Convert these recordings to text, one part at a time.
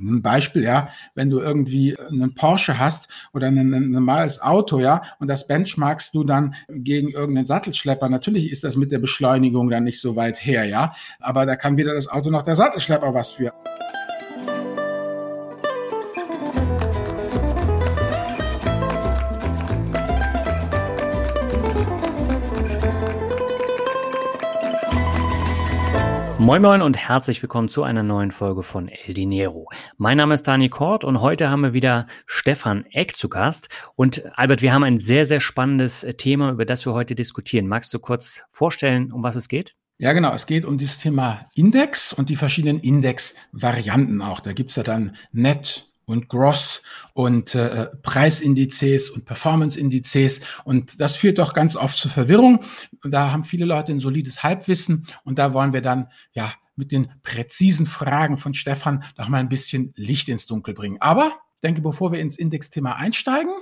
Ein Beispiel, ja, wenn du irgendwie einen Porsche hast oder ein, ein normales Auto, ja, und das benchmarkst du dann gegen irgendeinen Sattelschlepper. Natürlich ist das mit der Beschleunigung dann nicht so weit her, ja, aber da kann weder das Auto noch der Sattelschlepper was für. Moin Moin und herzlich willkommen zu einer neuen Folge von El Dinero. Mein Name ist Dani Kort und heute haben wir wieder Stefan Eck zu Gast. Und Albert, wir haben ein sehr, sehr spannendes Thema, über das wir heute diskutieren. Magst du kurz vorstellen, um was es geht? Ja, genau. Es geht um dieses Thema Index und die verschiedenen Index-Varianten auch. Da gibt's ja dann Net, und Gross und äh, Preisindizes und Performance-Indizes. Und das führt doch ganz oft zu Verwirrung. Da haben viele Leute ein solides Halbwissen und da wollen wir dann ja mit den präzisen Fragen von Stefan noch mal ein bisschen Licht ins Dunkel bringen. Aber denke, bevor wir ins Indexthema einsteigen,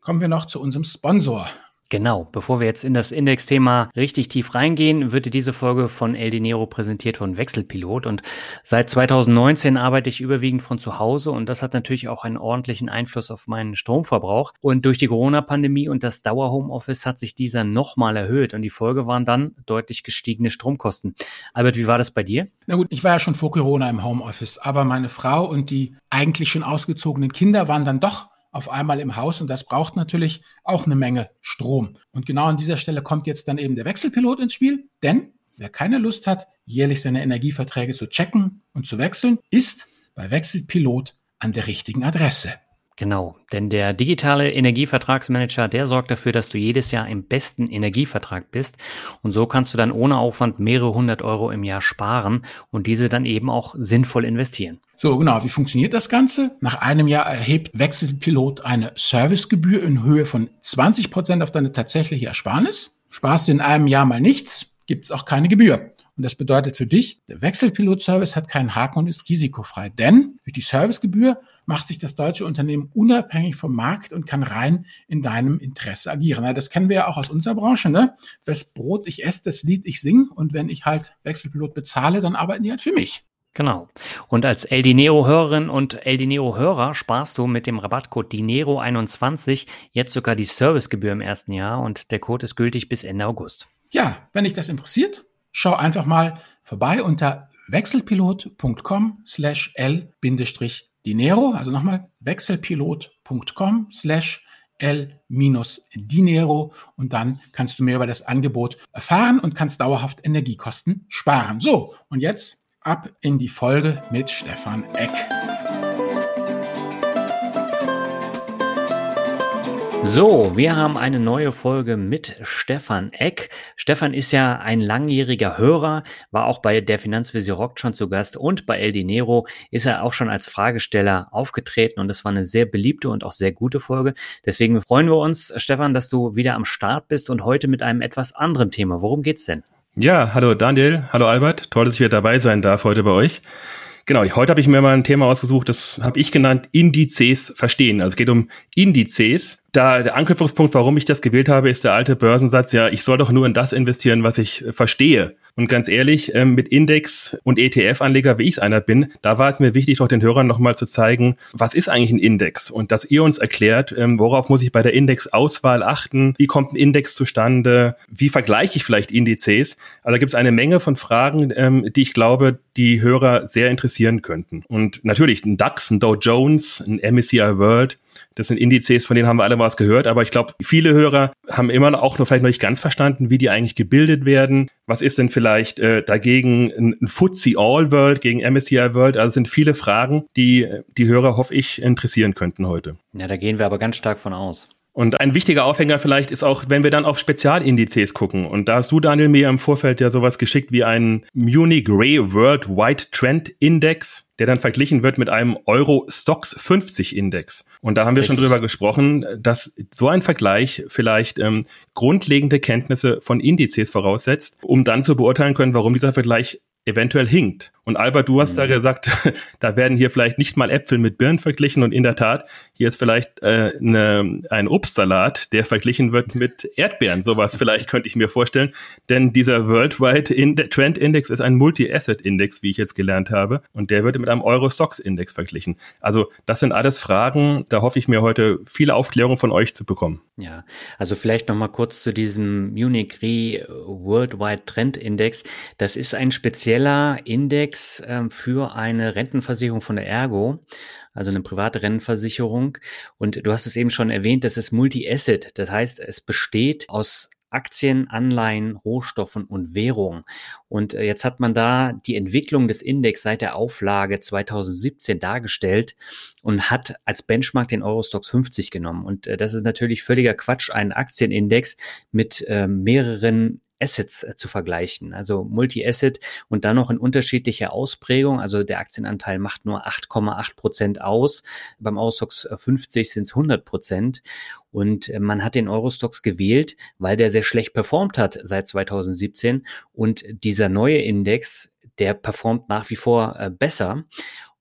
kommen wir noch zu unserem Sponsor. Genau, bevor wir jetzt in das Indexthema richtig tief reingehen, wird diese Folge von El Dinero präsentiert von Wechselpilot und seit 2019 arbeite ich überwiegend von zu Hause und das hat natürlich auch einen ordentlichen Einfluss auf meinen Stromverbrauch und durch die Corona-Pandemie und das Dauer-Homeoffice hat sich dieser nochmal erhöht und die Folge waren dann deutlich gestiegene Stromkosten. Albert, wie war das bei dir? Na gut, ich war ja schon vor Corona im Homeoffice, aber meine Frau und die eigentlich schon ausgezogenen Kinder waren dann doch auf einmal im Haus und das braucht natürlich auch eine Menge Strom. Und genau an dieser Stelle kommt jetzt dann eben der Wechselpilot ins Spiel, denn wer keine Lust hat, jährlich seine Energieverträge zu checken und zu wechseln, ist bei Wechselpilot an der richtigen Adresse. Genau, denn der digitale Energievertragsmanager, der sorgt dafür, dass du jedes Jahr im besten Energievertrag bist und so kannst du dann ohne Aufwand mehrere hundert Euro im Jahr sparen und diese dann eben auch sinnvoll investieren. So, genau, wie funktioniert das Ganze? Nach einem Jahr erhebt Wechselpilot eine Servicegebühr in Höhe von 20 Prozent auf deine tatsächliche Ersparnis. Sparst du in einem Jahr mal nichts, gibt's auch keine Gebühr. Und das bedeutet für dich, der Wechselpilot-Service hat keinen Haken und ist risikofrei. Denn durch die Servicegebühr macht sich das deutsche Unternehmen unabhängig vom Markt und kann rein in deinem Interesse agieren. Das kennen wir ja auch aus unserer Branche. Ne? Wes Brot ich esse, das Lied ich sing. Und wenn ich halt Wechselpilot bezahle, dann arbeiten die halt für mich. Genau. Und als El Dinero-Hörerin und El Dinero-Hörer sparst du mit dem Rabattcode Dinero21 jetzt sogar die Servicegebühr im ersten Jahr und der Code ist gültig bis Ende August. Ja, wenn dich das interessiert, schau einfach mal vorbei unter wechselpilot.com slash l-dinero, also nochmal wechselpilot.com slash L-Dinero und dann kannst du mehr über das Angebot erfahren und kannst dauerhaft Energiekosten sparen. So, und jetzt ab in die Folge mit Stefan Eck. So, wir haben eine neue Folge mit Stefan Eck. Stefan ist ja ein langjähriger Hörer, war auch bei der Finanzvisier Rock schon zu Gast und bei El Dinero ist er auch schon als Fragesteller aufgetreten und es war eine sehr beliebte und auch sehr gute Folge. Deswegen freuen wir uns, Stefan, dass du wieder am Start bist und heute mit einem etwas anderen Thema. Worum geht's denn? Ja, hallo Daniel, hallo Albert, toll, dass ich wieder dabei sein darf heute bei euch. Genau, heute habe ich mir mal ein Thema ausgesucht, das habe ich genannt Indizes verstehen. Also es geht um Indizes da der Anknüpfungspunkt, warum ich das gewählt habe, ist der alte Börsensatz, ja, ich soll doch nur in das investieren, was ich verstehe. Und ganz ehrlich, ähm, mit Index und ETF-Anleger, wie ich es einer bin, da war es mir wichtig, doch den Hörern nochmal zu zeigen, was ist eigentlich ein Index? Und dass ihr uns erklärt, ähm, worauf muss ich bei der Indexauswahl achten? Wie kommt ein Index zustande? Wie vergleiche ich vielleicht Indizes? Also da gibt es eine Menge von Fragen, ähm, die ich glaube, die Hörer sehr interessieren könnten. Und natürlich ein DAX, ein Dow Jones, ein MSCI World, das sind Indizes, von denen haben wir alle was gehört, aber ich glaube, viele Hörer haben immer auch noch vielleicht noch nicht ganz verstanden, wie die eigentlich gebildet werden. Was ist denn vielleicht äh, dagegen ein, ein FTSE All World gegen MSCI World? Also sind viele Fragen, die die Hörer, hoffe ich, interessieren könnten heute. Ja, da gehen wir aber ganz stark von aus. Und ein wichtiger Aufhänger vielleicht ist auch, wenn wir dann auf Spezialindizes gucken. Und da hast du, Daniel, mir im Vorfeld ja sowas geschickt wie einen Munich Ray World White Trend Index, der dann verglichen wird mit einem Euro Stocks 50 Index. Und da haben wir Richtig. schon drüber gesprochen, dass so ein Vergleich vielleicht ähm, grundlegende Kenntnisse von Indizes voraussetzt, um dann zu beurteilen können, warum dieser Vergleich eventuell hinkt. Und Albert, du hast mhm. da gesagt, da werden hier vielleicht nicht mal Äpfel mit Birnen verglichen und in der Tat, hier ist vielleicht äh, ne, ein Obstsalat, der verglichen wird mit Erdbeeren. Sowas vielleicht könnte ich mir vorstellen, denn dieser Worldwide Trend Index ist ein Multi-Asset Index, wie ich jetzt gelernt habe, und der wird mit einem Euro-Stocks Index verglichen. Also das sind alles Fragen, da hoffe ich mir heute viele Aufklärung von euch zu bekommen. Ja, also vielleicht noch mal kurz zu diesem Munich Re Worldwide Trend Index. Das ist ein spezieller Index äh, für eine Rentenversicherung von der Ergo also eine private Rentenversicherung. Und du hast es eben schon erwähnt, das ist Multi-Asset. Das heißt, es besteht aus Aktien, Anleihen, Rohstoffen und Währung. Und äh, jetzt hat man da die Entwicklung des Index seit der Auflage 2017 dargestellt und hat als Benchmark den Eurostox 50 genommen. Und äh, das ist natürlich völliger Quatsch, einen Aktienindex mit äh, mehreren Assets äh, zu vergleichen, also Multi-Asset und dann noch in unterschiedlicher Ausprägung. Also der Aktienanteil macht nur 8,8 Prozent aus. Beim Eurostox 50 sind es 100 Prozent. Und äh, man hat den Eurostox gewählt, weil der sehr schlecht performt hat seit 2017. Und dieser neue Index, der performt nach wie vor äh, besser.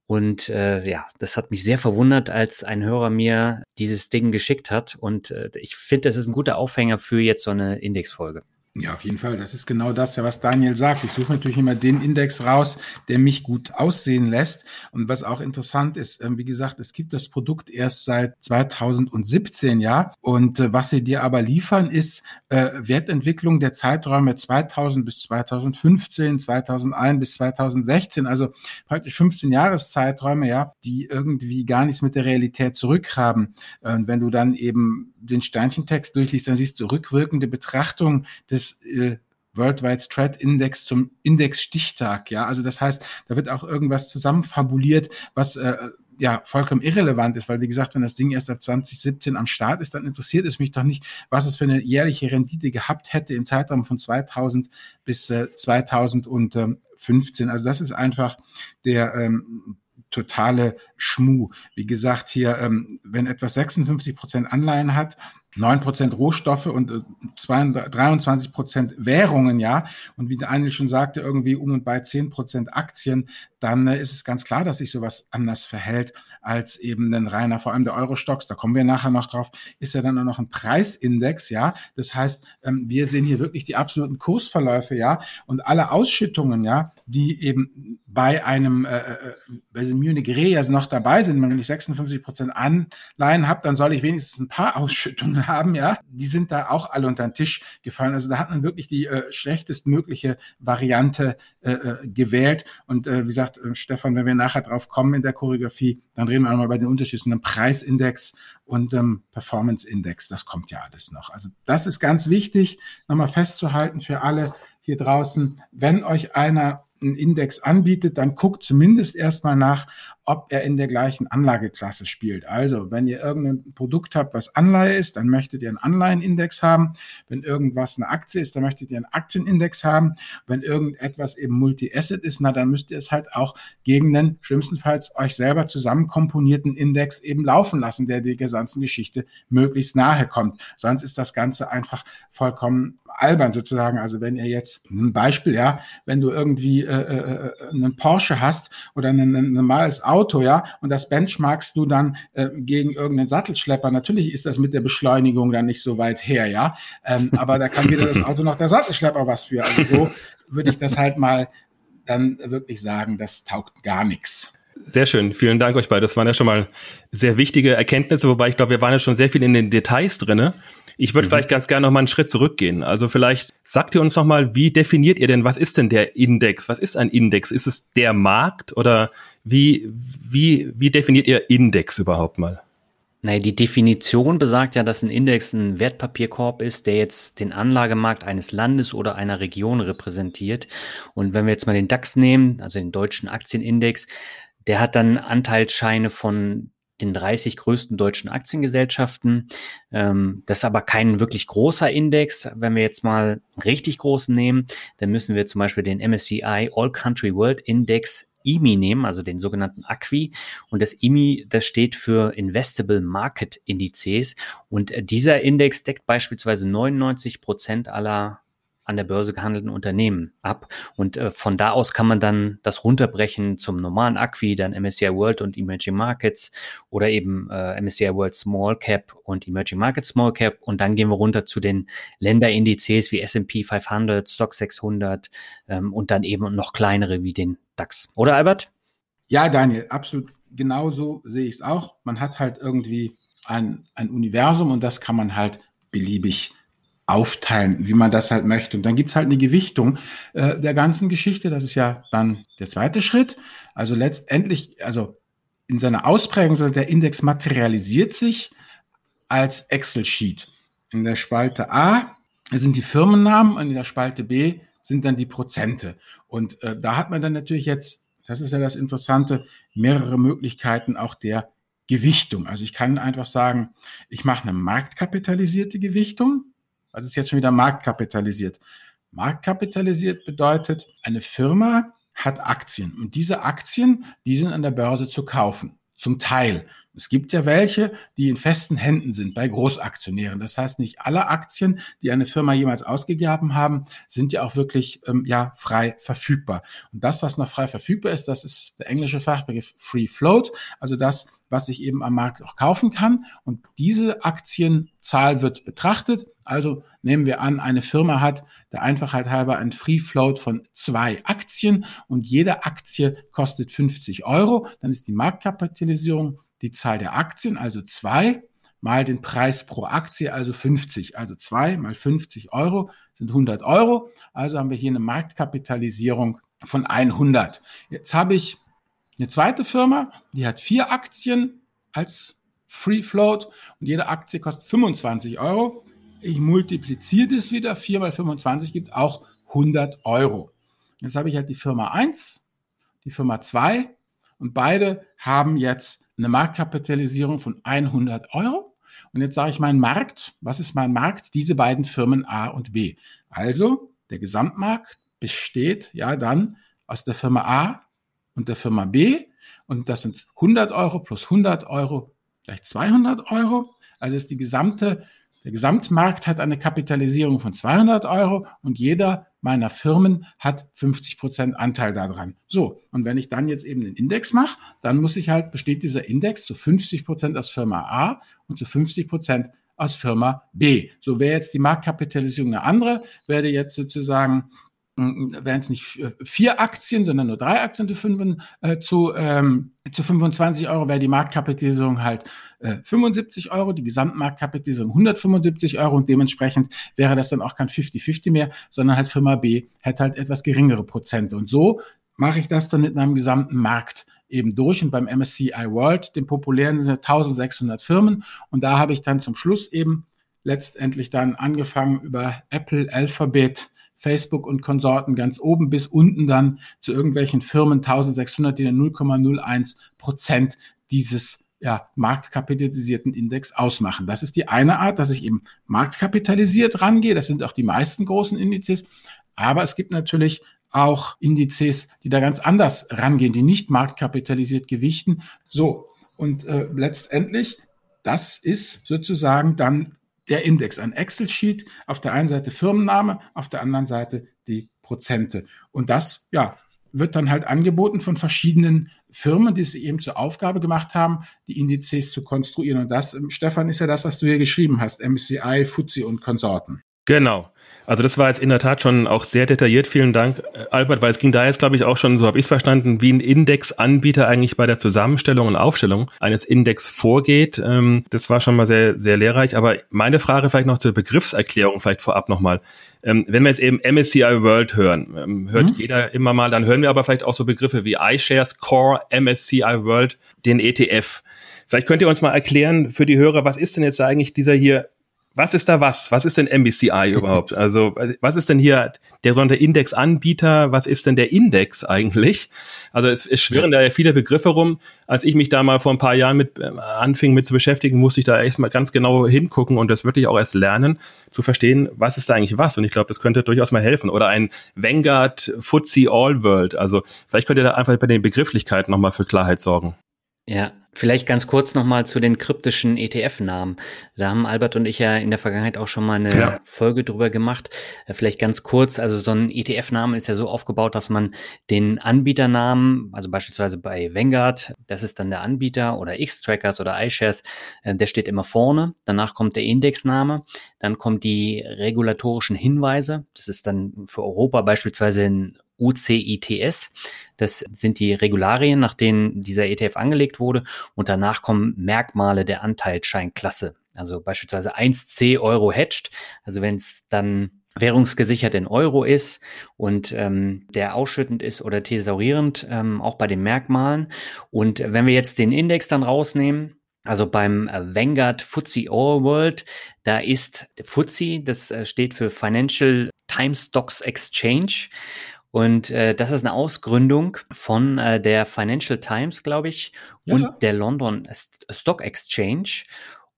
Und äh, ja, das hat mich sehr verwundert, als ein Hörer mir dieses Ding geschickt hat. Und äh, ich finde, das ist ein guter Aufhänger für jetzt so eine Indexfolge. Ja, auf jeden Fall. Das ist genau das, was Daniel sagt. Ich suche natürlich immer den Index raus, der mich gut aussehen lässt. Und was auch interessant ist, ähm, wie gesagt, es gibt das Produkt erst seit 2017, ja. Und äh, was sie dir aber liefern, ist äh, Wertentwicklung der Zeiträume 2000 bis 2015, 2001 bis 2016, also praktisch 15 Jahreszeiträume, ja, die irgendwie gar nichts mit der Realität zurückhaben. Und wenn du dann eben den Steinchentext durchliest, dann siehst du rückwirkende Betrachtung des des äh, Worldwide Threat Index zum Index Stichtag. Ja, also das heißt, da wird auch irgendwas zusammenfabuliert, was äh, ja vollkommen irrelevant ist, weil wie gesagt, wenn das Ding erst ab 2017 am Start ist, dann interessiert es mich doch nicht, was es für eine jährliche Rendite gehabt hätte im Zeitraum von 2000 bis äh, 2015. Also das ist einfach der ähm, totale Schmuh. Wie gesagt, hier, ähm, wenn etwas 56 Prozent Anleihen hat, 9% Rohstoffe und 23% äh, Währungen, ja. Und wie der Daniel schon sagte, irgendwie um und bei 10% Aktien, dann äh, ist es ganz klar, dass sich sowas anders verhält als eben ein reiner, vor allem der Euro-Stocks, da kommen wir nachher noch drauf, ist ja dann auch noch ein Preisindex, ja. Das heißt, ähm, wir sehen hier wirklich die absoluten Kursverläufe, ja. Und alle Ausschüttungen, ja, die eben bei einem, äh, äh bei diesem Munich Re also noch dabei sind, wenn ich 56% Anleihen habe, dann soll ich wenigstens ein paar Ausschüttungen haben, ja, die sind da auch alle unter den Tisch gefallen. Also da hat man wirklich die äh, schlechtestmögliche Variante äh, äh, gewählt. Und äh, wie gesagt, äh, Stefan, wenn wir nachher drauf kommen in der Choreografie, dann reden wir einmal bei den Unterschieden Preisindex und ähm, Performance Index. Das kommt ja alles noch. Also das ist ganz wichtig, nochmal festzuhalten für alle hier draußen. Wenn euch einer einen Index anbietet, dann guckt zumindest erstmal nach, ob er in der gleichen Anlageklasse spielt. Also, wenn ihr irgendein Produkt habt, was Anleihe ist, dann möchtet ihr einen Anleihenindex haben. Wenn irgendwas eine Aktie ist, dann möchtet ihr einen Aktienindex haben. Wenn irgendetwas eben Multi-Asset ist, na, dann müsst ihr es halt auch gegen einen schlimmstenfalls euch selber zusammenkomponierten Index eben laufen lassen, der der gesamten Geschichte möglichst nahe kommt. Sonst ist das Ganze einfach vollkommen albern sozusagen. Also wenn ihr jetzt ein Beispiel, ja, wenn du irgendwie äh, äh, äh einen Porsche hast oder ein normales Auto, ja, und das benchmarkst du dann äh, gegen irgendeinen Sattelschlepper. Natürlich ist das mit der Beschleunigung dann nicht so weit her, ja, ähm, aber da kann weder das Auto noch der Sattelschlepper was für. Also so würde ich das halt mal dann wirklich sagen, das taugt gar nichts. Sehr schön, vielen Dank euch beide. Das waren ja schon mal sehr wichtige Erkenntnisse, wobei ich glaube, wir waren ja schon sehr viel in den Details drinne. Ich würde mhm. vielleicht ganz gerne noch mal einen Schritt zurückgehen. Also vielleicht sagt ihr uns noch mal, wie definiert ihr denn, was ist denn der Index? Was ist ein Index? Ist es der Markt oder wie, wie, wie definiert ihr Index überhaupt mal? Naja, die Definition besagt ja, dass ein Index ein Wertpapierkorb ist, der jetzt den Anlagemarkt eines Landes oder einer Region repräsentiert. Und wenn wir jetzt mal den DAX nehmen, also den deutschen Aktienindex, der hat dann Anteilsscheine von den 30 größten deutschen Aktiengesellschaften. Ähm, das ist aber kein wirklich großer Index. Wenn wir jetzt mal richtig großen nehmen, dann müssen wir zum Beispiel den MSCI All Country World Index IMI nehmen, also den sogenannten ACWI. Und das IMI, das steht für Investable Market Indizes. Und dieser Index deckt beispielsweise 99 Prozent aller an der Börse gehandelten Unternehmen ab. Und äh, von da aus kann man dann das runterbrechen zum normalen Acqui, dann MSCI World und Emerging Markets oder eben äh, MSCI World Small Cap und Emerging Markets Small Cap. Und dann gehen wir runter zu den Länderindizes wie S&P 500, Stock 600 ähm, und dann eben noch kleinere wie den DAX. Oder Albert? Ja, Daniel, absolut genauso sehe ich es auch. Man hat halt irgendwie ein, ein Universum und das kann man halt beliebig aufteilen, wie man das halt möchte. Und dann gibt's halt eine Gewichtung äh, der ganzen Geschichte. Das ist ja dann der zweite Schritt. Also letztendlich, also in seiner Ausprägung, der Index materialisiert sich als Excel-Sheet. In der Spalte A sind die Firmennamen und in der Spalte B sind dann die Prozente. Und äh, da hat man dann natürlich jetzt, das ist ja das Interessante, mehrere Möglichkeiten auch der Gewichtung. Also ich kann einfach sagen, ich mache eine marktkapitalisierte Gewichtung. Was ist jetzt schon wieder marktkapitalisiert? Marktkapitalisiert bedeutet, eine Firma hat Aktien und diese Aktien, die sind an der Börse zu kaufen. Zum Teil. Es gibt ja welche, die in festen Händen sind bei Großaktionären. Das heißt, nicht alle Aktien, die eine Firma jemals ausgegeben haben, sind ja auch wirklich ähm, ja frei verfügbar. Und das, was noch frei verfügbar ist, das ist der englische Fachbegriff Free Float, also das, was ich eben am Markt auch kaufen kann. Und diese Aktienzahl wird betrachtet. Also nehmen wir an, eine Firma hat der Einfachheit halber ein Free Float von zwei Aktien und jede Aktie kostet 50 Euro. Dann ist die Marktkapitalisierung die Zahl der Aktien, also zwei, mal den Preis pro Aktie, also 50. Also zwei mal 50 Euro sind 100 Euro. Also haben wir hier eine Marktkapitalisierung von 100. Jetzt habe ich eine zweite Firma, die hat vier Aktien als Free Float und jede Aktie kostet 25 Euro. Ich multipliziere das wieder. 4 mal 25 gibt auch 100 Euro. Jetzt habe ich halt die Firma 1, die Firma 2 und beide haben jetzt eine Marktkapitalisierung von 100 Euro. Und jetzt sage ich mein Markt. Was ist mein Markt? Diese beiden Firmen A und B. Also der Gesamtmarkt besteht ja dann aus der Firma A und der Firma B. Und das sind 100 Euro plus 100 Euro gleich 200 Euro. Also ist die gesamte, der Gesamtmarkt hat eine Kapitalisierung von 200 Euro und jeder meiner Firmen hat 50 Prozent Anteil daran. So. Und wenn ich dann jetzt eben den Index mache, dann muss ich halt, besteht dieser Index zu 50 Prozent aus Firma A und zu 50 Prozent aus Firma B. So wäre jetzt die Marktkapitalisierung eine andere, werde jetzt sozusagen wären es nicht vier Aktien, sondern nur drei Aktien zu, fünf, äh, zu, ähm, zu 25 Euro, wäre die Marktkapitalisierung halt äh, 75 Euro, die Gesamtmarktkapitalisierung 175 Euro und dementsprechend wäre das dann auch kein 50-50 mehr, sondern halt Firma B hätte halt etwas geringere Prozente. Und so mache ich das dann mit meinem gesamten Markt eben durch und beim MSCI World, dem populären sind 1600 Firmen und da habe ich dann zum Schluss eben letztendlich dann angefangen über Apple, Alphabet, Facebook und Konsorten ganz oben bis unten dann zu irgendwelchen Firmen 1600, die dann 0,01 Prozent dieses ja, marktkapitalisierten Index ausmachen. Das ist die eine Art, dass ich eben marktkapitalisiert rangehe. Das sind auch die meisten großen Indizes. Aber es gibt natürlich auch Indizes, die da ganz anders rangehen, die nicht marktkapitalisiert gewichten. So, und äh, letztendlich, das ist sozusagen dann der Index, ein Excel-Sheet, auf der einen Seite Firmenname, auf der anderen Seite die Prozente. Und das, ja, wird dann halt angeboten von verschiedenen Firmen, die es eben zur Aufgabe gemacht haben, die Indizes zu konstruieren. Und das, Stefan, ist ja das, was du hier geschrieben hast, MCI, FTSE und Konsorten. Genau. Also das war jetzt in der Tat schon auch sehr detailliert. Vielen Dank, äh, Albert, weil es ging da jetzt, glaube ich, auch schon, so habe ich es verstanden, wie ein Indexanbieter eigentlich bei der Zusammenstellung und Aufstellung eines Index vorgeht. Ähm, das war schon mal sehr, sehr lehrreich. Aber meine Frage vielleicht noch zur Begriffserklärung vielleicht vorab nochmal. Ähm, wenn wir jetzt eben MSCI World hören, ähm, hört mhm. jeder immer mal, dann hören wir aber vielleicht auch so Begriffe wie iShares Core, MSCI World, den ETF. Vielleicht könnt ihr uns mal erklären für die Hörer, was ist denn jetzt eigentlich dieser hier was ist da was? Was ist denn MBCI überhaupt? Also was ist denn hier der sonde Indexanbieter? Was ist denn der Index eigentlich? Also es, es schwirren da ja viele Begriffe rum. Als ich mich da mal vor ein paar Jahren mit äh, anfing mit zu beschäftigen, musste ich da erstmal ganz genau hingucken und das wirklich auch erst lernen, zu verstehen, was ist da eigentlich was. Und ich glaube, das könnte durchaus mal helfen. Oder ein Vanguard FTSE All World. Also vielleicht könnt ihr da einfach bei den Begrifflichkeiten nochmal für Klarheit sorgen. Ja, Vielleicht ganz kurz nochmal zu den kryptischen ETF-Namen. Da haben Albert und ich ja in der Vergangenheit auch schon mal eine ja. Folge drüber gemacht. Äh, vielleicht ganz kurz, also so ein ETF-Name ist ja so aufgebaut, dass man den Anbieternamen, also beispielsweise bei Vanguard, das ist dann der Anbieter oder X-Trackers oder iShares, äh, der steht immer vorne. Danach kommt der Indexname, dann kommen die regulatorischen Hinweise. Das ist dann für Europa beispielsweise ein UCITS. Das sind die Regularien, nach denen dieser ETF angelegt wurde. Und danach kommen Merkmale der Anteilsscheinklasse. Also beispielsweise 1C Euro hedged. Also wenn es dann währungsgesichert in Euro ist und ähm, der ausschüttend ist oder thesaurierend, ähm, auch bei den Merkmalen. Und wenn wir jetzt den Index dann rausnehmen, also beim äh, Vanguard FTSE All World, da ist FTSE, das äh, steht für Financial Times Stocks Exchange und äh, das ist eine Ausgründung von äh, der Financial Times, glaube ich, ja. und der London Stock Exchange.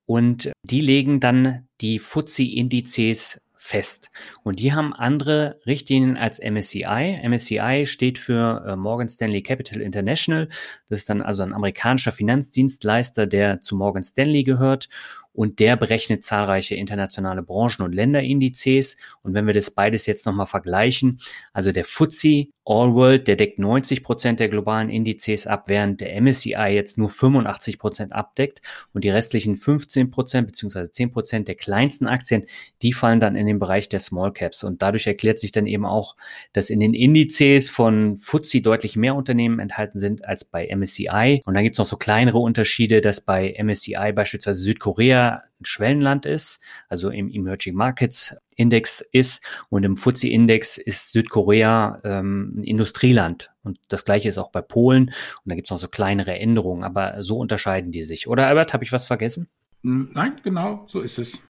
Und die legen dann die FTSE-Indizes fest. Und die haben andere Richtlinien als MSCI. MSCI steht für äh, Morgan Stanley Capital International. Das ist dann also ein amerikanischer Finanzdienstleister, der zu Morgan Stanley gehört und der berechnet zahlreiche internationale Branchen- und Länderindizes. Und wenn wir das beides jetzt nochmal vergleichen, also der FTSE All World, der deckt 90 Prozent der globalen Indizes ab, während der MSCI jetzt nur 85 Prozent abdeckt und die restlichen 15 Prozent beziehungsweise 10 Prozent der kleinsten Aktien, die fallen dann in den Bereich der Small Caps. Und dadurch erklärt sich dann eben auch, dass in den Indizes von FTSE deutlich mehr Unternehmen enthalten sind als bei MSCI. Und dann gibt es noch so kleinere Unterschiede, dass bei MSCI beispielsweise Südkorea ein Schwellenland ist, also im Emerging Markets Index ist und im FTSE Index ist Südkorea ähm, ein Industrieland. Und das gleiche ist auch bei Polen. Und da gibt es noch so kleinere Änderungen, aber so unterscheiden die sich. Oder Albert, habe ich was vergessen? Hm, nein, genau, so ist es.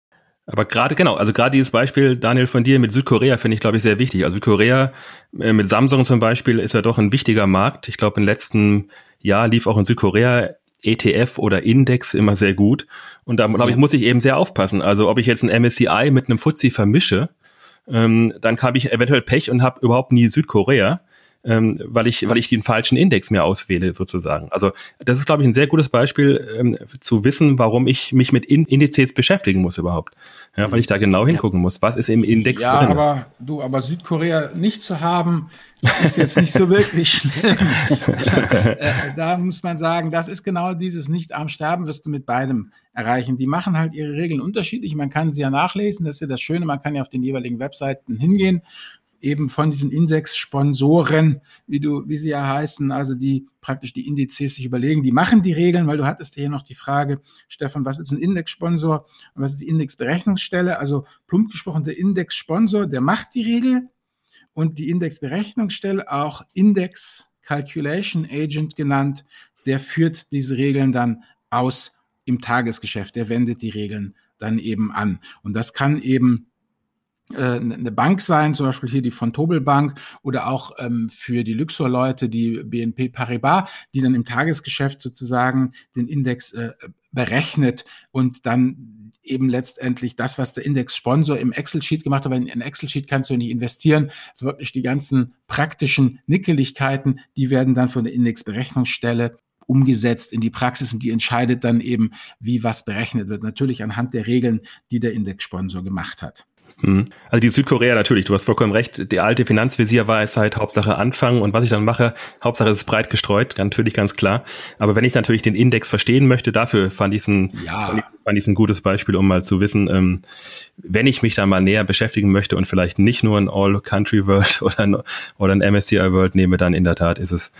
Aber gerade, genau, also gerade dieses Beispiel, Daniel, von dir mit Südkorea finde ich, glaube ich, sehr wichtig. Also Südkorea äh, mit Samsung zum Beispiel ist ja doch ein wichtiger Markt. Ich glaube, im letzten Jahr lief auch in Südkorea ETF oder Index immer sehr gut. Und da glaube ich, muss ich eben sehr aufpassen. Also ob ich jetzt ein MSCI mit einem FTSE vermische, ähm, dann habe ich eventuell Pech und habe überhaupt nie Südkorea ähm, weil ich, weil ich den falschen Index mir auswähle sozusagen. Also das ist, glaube ich, ein sehr gutes Beispiel ähm, zu wissen, warum ich mich mit In Indizes beschäftigen muss überhaupt. Ja, weil ich da genau hingucken muss, was ist im Index ja, drin. Ja, aber du, aber Südkorea nicht zu haben, ist jetzt nicht so wirklich schlimm. Äh, da muss man sagen, das ist genau dieses nicht am Sterben wirst du mit beidem erreichen. Die machen halt ihre Regeln unterschiedlich. Man kann sie ja nachlesen. Das ist ja das Schöne. Man kann ja auf den jeweiligen Webseiten hingehen eben von diesen Index-Sponsoren, wie du, wie sie ja heißen, also die praktisch die Indizes sich überlegen, die machen die Regeln, weil du hattest hier noch die Frage, Stefan, was ist ein Index-Sponsor und was ist die Indexberechnungsstelle? Also plump gesprochen, der Index-Sponsor, der macht die Regel und die Indexberechnungsstelle, auch Index Calculation Agent genannt, der führt diese Regeln dann aus im Tagesgeschäft, der wendet die Regeln dann eben an. Und das kann eben eine Bank sein, zum Beispiel hier die von Tobel Bank oder auch ähm, für die Luxor-Leute die BNP Paribas, die dann im Tagesgeschäft sozusagen den Index äh, berechnet und dann eben letztendlich das, was der Index-Sponsor im Excel-Sheet gemacht hat, weil in ein Excel-Sheet kannst du nicht investieren, also wirklich die ganzen praktischen Nickeligkeiten, die werden dann von der Indexberechnungsstelle umgesetzt in die Praxis und die entscheidet dann eben, wie was berechnet wird. Natürlich anhand der Regeln, die der Index-Sponsor gemacht hat. Hm. Also die Südkorea natürlich, du hast vollkommen recht. Die alte Finanzvisierweisheit, Hauptsache anfangen und was ich dann mache, Hauptsache ist breit gestreut, natürlich ganz klar. Aber wenn ich natürlich den Index verstehen möchte, dafür fand ich ein, ja. fand ich, fand ich ein gutes Beispiel, um mal zu wissen, ähm, wenn ich mich da mal näher beschäftigen möchte und vielleicht nicht nur ein All-Country-World oder ein, oder ein MSCI-World nehme, dann in der Tat ist es,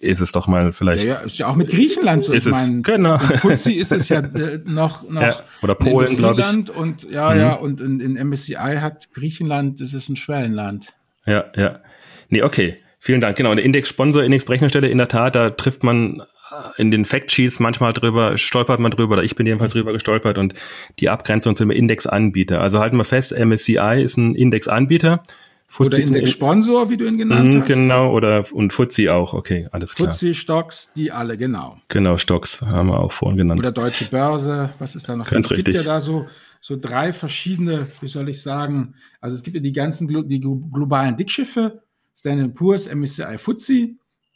ist es doch mal vielleicht. Ja, ja ist ja auch mit Griechenland so. Ist ich es, mein, genau. In Fuzzi ist es ja äh, noch, noch. Ja, oder Polen, glaube ich. Und, ja, mhm. ja, und in, in MSCI hat Griechenland, das ist ein Schwellenland. Ja, ja. Nee, okay. Vielen Dank. Genau, der Index-Sponsor, Index-Berechnungsstelle, in der Tat, da trifft man in den Factsheets manchmal drüber, stolpert man drüber, oder ich bin jedenfalls drüber gestolpert und die Abgrenzung zum Indexanbieter. Also halten wir fest, MSCI ist ein Indexanbieter. Oder Indexsponsor, wie du ihn genannt mhm, hast. Genau, oder und FTSE auch, okay, alles klar. FTSE, Stocks, die alle, genau. Genau, Stocks haben wir auch vorhin genannt. Oder Deutsche Börse, was ist da noch? Ganz es richtig. gibt ja da so, so drei verschiedene, wie soll ich sagen, also es gibt ja die ganzen die globalen Dickschiffe, Standard Poor's, MSCI, FTSE,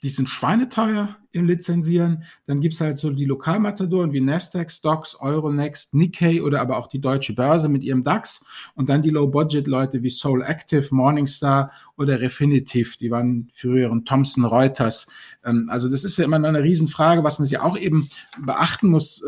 die sind schweineteuer im Lizenzieren. Dann gibt's halt so die Lokalmatadoren wie Nasdaq, Stocks, Euronext, Nikkei oder aber auch die Deutsche Börse mit ihrem DAX. Und dann die Low-Budget-Leute wie Soul Active, Morningstar oder Refinitiv. Die waren früheren Thomson Reuters. Ähm, also das ist ja immer noch eine Riesenfrage, was man sich auch eben beachten muss.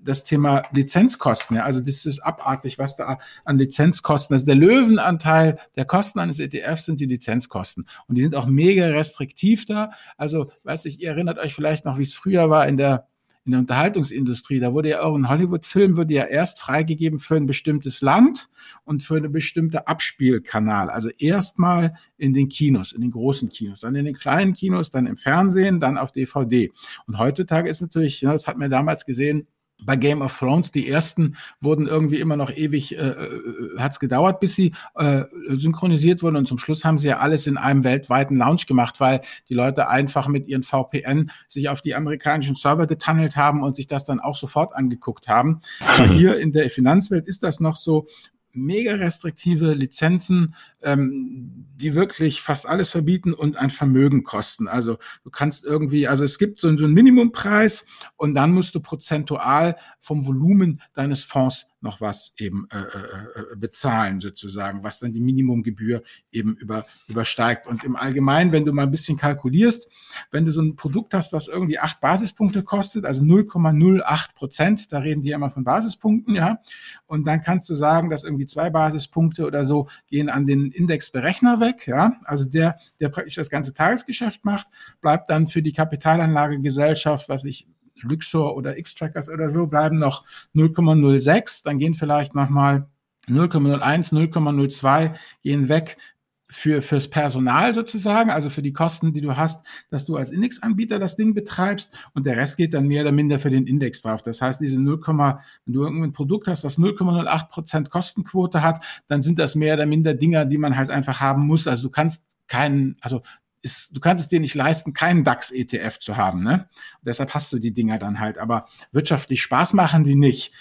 Das Thema Lizenzkosten. Ja, also das ist abartig, was da an Lizenzkosten, also der Löwenanteil der Kosten eines ETFs sind die Lizenzkosten. Und die sind auch mega restriktiv da. Also, weiß ich, ihr erinnert euch vielleicht noch, wie es früher war in der in der Unterhaltungsindustrie, da wurde ja auch ein Hollywood-Film wurde ja erst freigegeben für ein bestimmtes Land und für eine bestimmte Abspielkanal. Also erstmal in den Kinos, in den großen Kinos, dann in den kleinen Kinos, dann im Fernsehen, dann auf DVD. Und heutzutage ist natürlich, das hat man damals gesehen, bei Game of Thrones, die ersten wurden irgendwie immer noch ewig, äh, äh hat es gedauert, bis sie äh, synchronisiert wurden. Und zum Schluss haben sie ja alles in einem weltweiten Launch gemacht, weil die Leute einfach mit ihren VPN sich auf die amerikanischen Server getunnelt haben und sich das dann auch sofort angeguckt haben. Aber hier in der Finanzwelt ist das noch so mega restriktive Lizenzen, ähm, die wirklich fast alles verbieten und ein Vermögen kosten. Also du kannst irgendwie, also es gibt so, so einen Minimumpreis und dann musst du prozentual vom Volumen deines Fonds noch was eben äh, äh, äh, bezahlen sozusagen, was dann die Minimumgebühr eben über, übersteigt. Und im Allgemeinen, wenn du mal ein bisschen kalkulierst, wenn du so ein Produkt hast, was irgendwie acht Basispunkte kostet, also 0,08 Prozent, da reden die immer von Basispunkten, ja, und dann kannst du sagen, dass irgendwie zwei Basispunkte oder so gehen an den Indexberechner weg, ja, also der, der praktisch das ganze Tagesgeschäft macht, bleibt dann für die Kapitalanlagegesellschaft, was ich Luxor oder X-Trackers oder so bleiben noch 0,06, dann gehen vielleicht nochmal 0,01, 0,02 gehen weg für fürs Personal sozusagen, also für die Kosten, die du hast, dass du als Indexanbieter das Ding betreibst und der Rest geht dann mehr oder minder für den Index drauf. Das heißt, diese 0, wenn du irgendein Produkt hast, was 0,08 Prozent Kostenquote hat, dann sind das mehr oder minder Dinger, die man halt einfach haben muss. Also du kannst keinen, also ist, du kannst es dir nicht leisten, keinen DAX-ETF zu haben. Ne? deshalb hast du die Dinger dann halt. Aber wirtschaftlich Spaß machen die nicht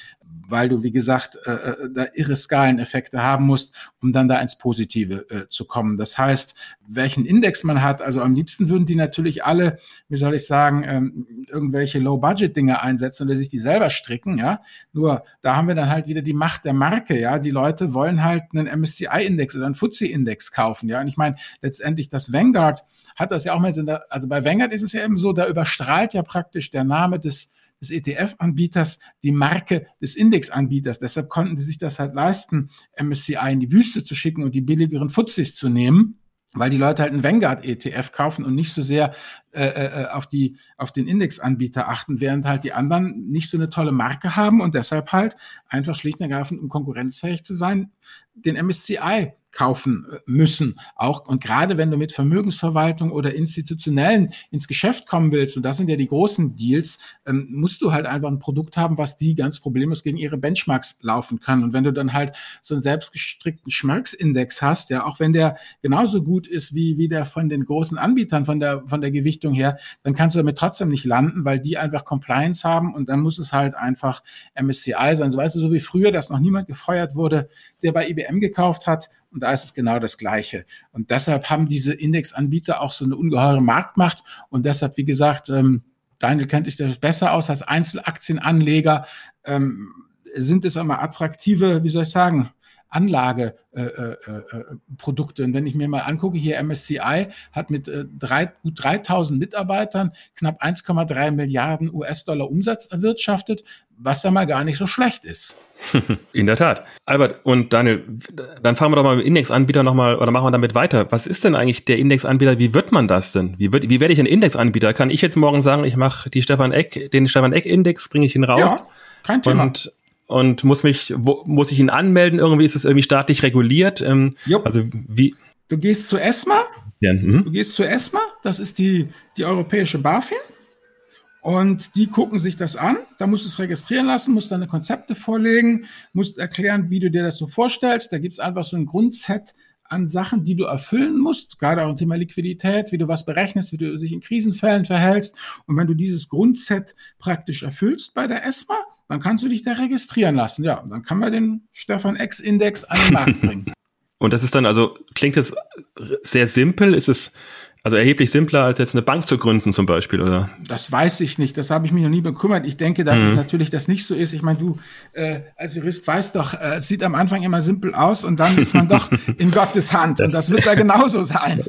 weil du, wie gesagt, äh, äh, da irre Skaleneffekte haben musst, um dann da ins Positive äh, zu kommen. Das heißt, welchen Index man hat, also am liebsten würden die natürlich alle, wie soll ich sagen, ähm, irgendwelche Low-Budget-Dinge einsetzen oder sich die selber stricken, ja. Nur da haben wir dann halt wieder die Macht der Marke, ja. Die Leute wollen halt einen MSCI-Index oder einen FTSE-Index kaufen, ja. Und ich meine, letztendlich das Vanguard hat das ja auch mal, also bei Vanguard ist es ja eben so, da überstrahlt ja praktisch der Name des des ETF-Anbieters die Marke des Indexanbieters. Deshalb konnten sie sich das halt leisten, MSCI in die Wüste zu schicken und die billigeren Fuzis zu nehmen weil die Leute halt einen Vanguard-ETF kaufen und nicht so sehr äh, äh, auf die auf den Indexanbieter achten, während halt die anderen nicht so eine tolle Marke haben und deshalb halt einfach schlicht und ergreifend, um konkurrenzfähig zu sein, den MSCI kaufen äh, müssen. Auch und gerade wenn du mit Vermögensverwaltung oder institutionellen ins Geschäft kommen willst, und das sind ja die großen Deals, ähm, musst du halt einfach ein Produkt haben, was die ganz problemlos gegen ihre Benchmarks laufen kann. Und wenn du dann halt so einen selbstgestrickten Schmerksindex hast, ja, auch wenn der genauso gut ist wie, wie der von den großen Anbietern von der, von der Gewichtung her, dann kannst du damit trotzdem nicht landen, weil die einfach Compliance haben und dann muss es halt einfach MSCI sein. So weißt du, so wie früher, dass noch niemand gefeuert wurde, der bei IBM gekauft hat, und da ist es genau das Gleiche. Und deshalb haben diese Indexanbieter auch so eine ungeheure Marktmacht. Und deshalb, wie gesagt, ähm, Daniel kennt sich das besser aus als Einzelaktienanleger. Ähm, sind es aber attraktive, wie soll ich sagen, Anlageprodukte. Äh, äh, und wenn ich mir mal angucke, hier MSCI hat mit äh, drei, gut 3000 Mitarbeitern knapp 1,3 Milliarden US-Dollar Umsatz erwirtschaftet, was da mal gar nicht so schlecht ist. In der Tat. Albert und Daniel, dann fahren wir doch mal mit Indexanbieter nochmal oder machen wir damit weiter. Was ist denn eigentlich der Indexanbieter? Wie wird man das denn? Wie, wird, wie werde ich ein Indexanbieter? Kann ich jetzt morgen sagen, ich mache die Stefan Eck, den Stefan Eck Index, bringe ich ihn raus? Ja, kein Thema. Und, und muss mich, wo, muss ich ihn anmelden? Irgendwie ist es irgendwie staatlich reguliert? Ähm, also wie? Du gehst zu ESMA. Ja, mhm. du gehst zu ESMA. Das ist die, die europäische BaFin. Und die gucken sich das an. Da musst du es registrieren lassen, musst deine Konzepte vorlegen, musst erklären, wie du dir das so vorstellst. Da gibt es einfach so ein Grundset an Sachen, die du erfüllen musst, gerade auch im Thema Liquidität, wie du was berechnest, wie du dich in Krisenfällen verhältst. Und wenn du dieses Grundset praktisch erfüllst bei der ESMA, dann kannst du dich da registrieren lassen. Ja, dann kann man den Stefan X Index an den Markt bringen. Und das ist dann also, klingt es sehr simpel? Ist es Also erheblich simpler als jetzt eine Bank zu gründen zum Beispiel, oder? Das weiß ich nicht. Das habe ich mich noch nie bekümmert. Ich denke, dass mhm. es natürlich das nicht so ist. Ich meine, du äh, als Jurist weißt doch, äh, es sieht am Anfang immer simpel aus und dann ist man doch in Gottes Hand. und das wird da genauso sein.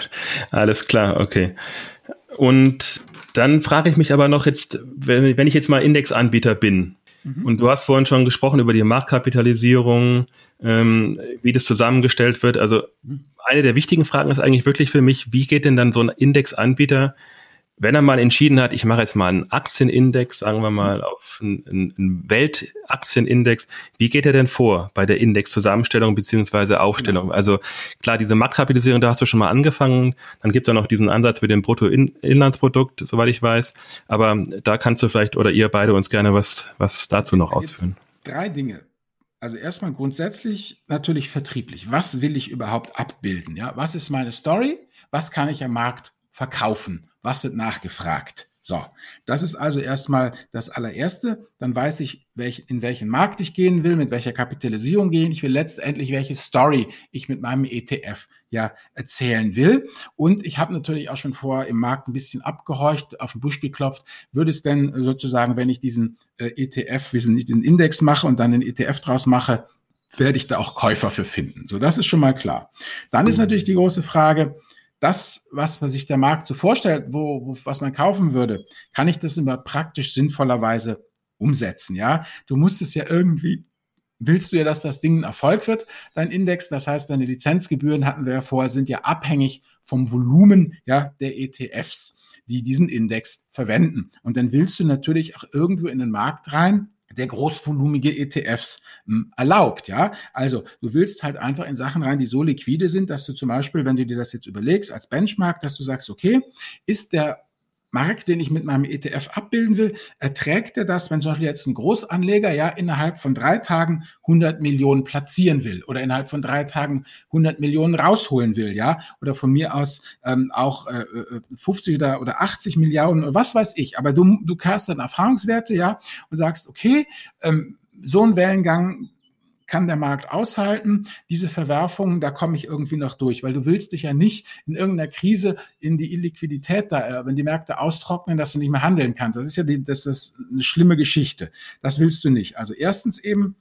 Alles klar, okay. Und dann frage ich mich aber noch jetzt, wenn, wenn ich jetzt mal Indexanbieter bin, mhm. und du hast vorhin schon gesprochen über die Marktkapitalisierung, ähm, wie das zusammengestellt wird. Also mhm eine der wichtigen Fragen ist eigentlich wirklich für mich, wie geht denn dann so ein Indexanbieter, wenn er mal entschieden hat, ich mache jetzt mal einen Aktienindex, sagen wir mal auf einen, einen Weltaktienindex, wie geht er denn vor bei der Indexzusammenstellung beziehungsweise Aufstellung? Also klar, diese Marktkapitalisierung, da hast du schon mal angefangen, dann gibt es auch noch diesen Ansatz mit dem Bruttoinlandsprodukt, soweit ich weiß, aber da kannst du vielleicht oder ihr beide uns gerne was, was dazu noch ausführen. Drei Dinge. Also erstmal grundsätzlich natürlich vertrieblich. Was will ich überhaupt abbilden? Ja, was ist meine Story? Was kann ich am Markt verkaufen? Was wird nachgefragt? So, das ist also erstmal das allererste. Dann weiß ich, welch, in welchen Markt ich gehen will, mit welcher Kapitalisierung gehen. Ich will letztendlich, welche Story ich mit meinem ETF ja erzählen will. Und ich habe natürlich auch schon vorher im Markt ein bisschen abgehorcht, auf den Busch geklopft. Würde es denn sozusagen, wenn ich diesen äh, ETF, wissen nicht, den Index mache und dann den ETF draus mache, werde ich da auch Käufer für finden. So, das ist schon mal klar. Dann ist natürlich die große Frage, das, was, was sich der Markt so vorstellt, wo, wo, was man kaufen würde, kann ich das immer praktisch sinnvollerweise umsetzen, ja? Du musst es ja irgendwie, willst du ja, dass das Ding ein Erfolg wird, dein Index, das heißt, deine Lizenzgebühren hatten wir ja vorher, sind ja abhängig vom Volumen, ja, der ETFs, die diesen Index verwenden. Und dann willst du natürlich auch irgendwo in den Markt rein, der großvolumige ETFs hm, erlaubt, ja. Also du willst halt einfach in Sachen rein, die so liquide sind, dass du zum Beispiel, wenn du dir das jetzt überlegst als Benchmark, dass du sagst, okay, ist der Markt, den ich mit meinem ETF abbilden will, erträgt er das, wenn zum Beispiel jetzt ein Großanleger ja innerhalb von drei Tagen 100 Millionen platzieren will oder innerhalb von drei Tagen 100 Millionen rausholen will, ja, oder von mir aus ähm, auch äh, 50 äh, oder, oder 80 Milliarden oder was weiß ich. Aber du, du kannst dann Erfahrungswerte, ja, und sagst, okay, ähm, so ein Wellengang kann der Markt aushalten. Diese Verwerfungen, da komme ich irgendwie noch durch, weil du willst dich ja nicht in irgendeiner Krise in die Illiquidität da, äh, wenn die Märkte austrocknen, dass du nicht mehr handeln kannst. Das ist ja die, das ist eine schlimme Geschichte. Das willst du nicht. Also erstens eben,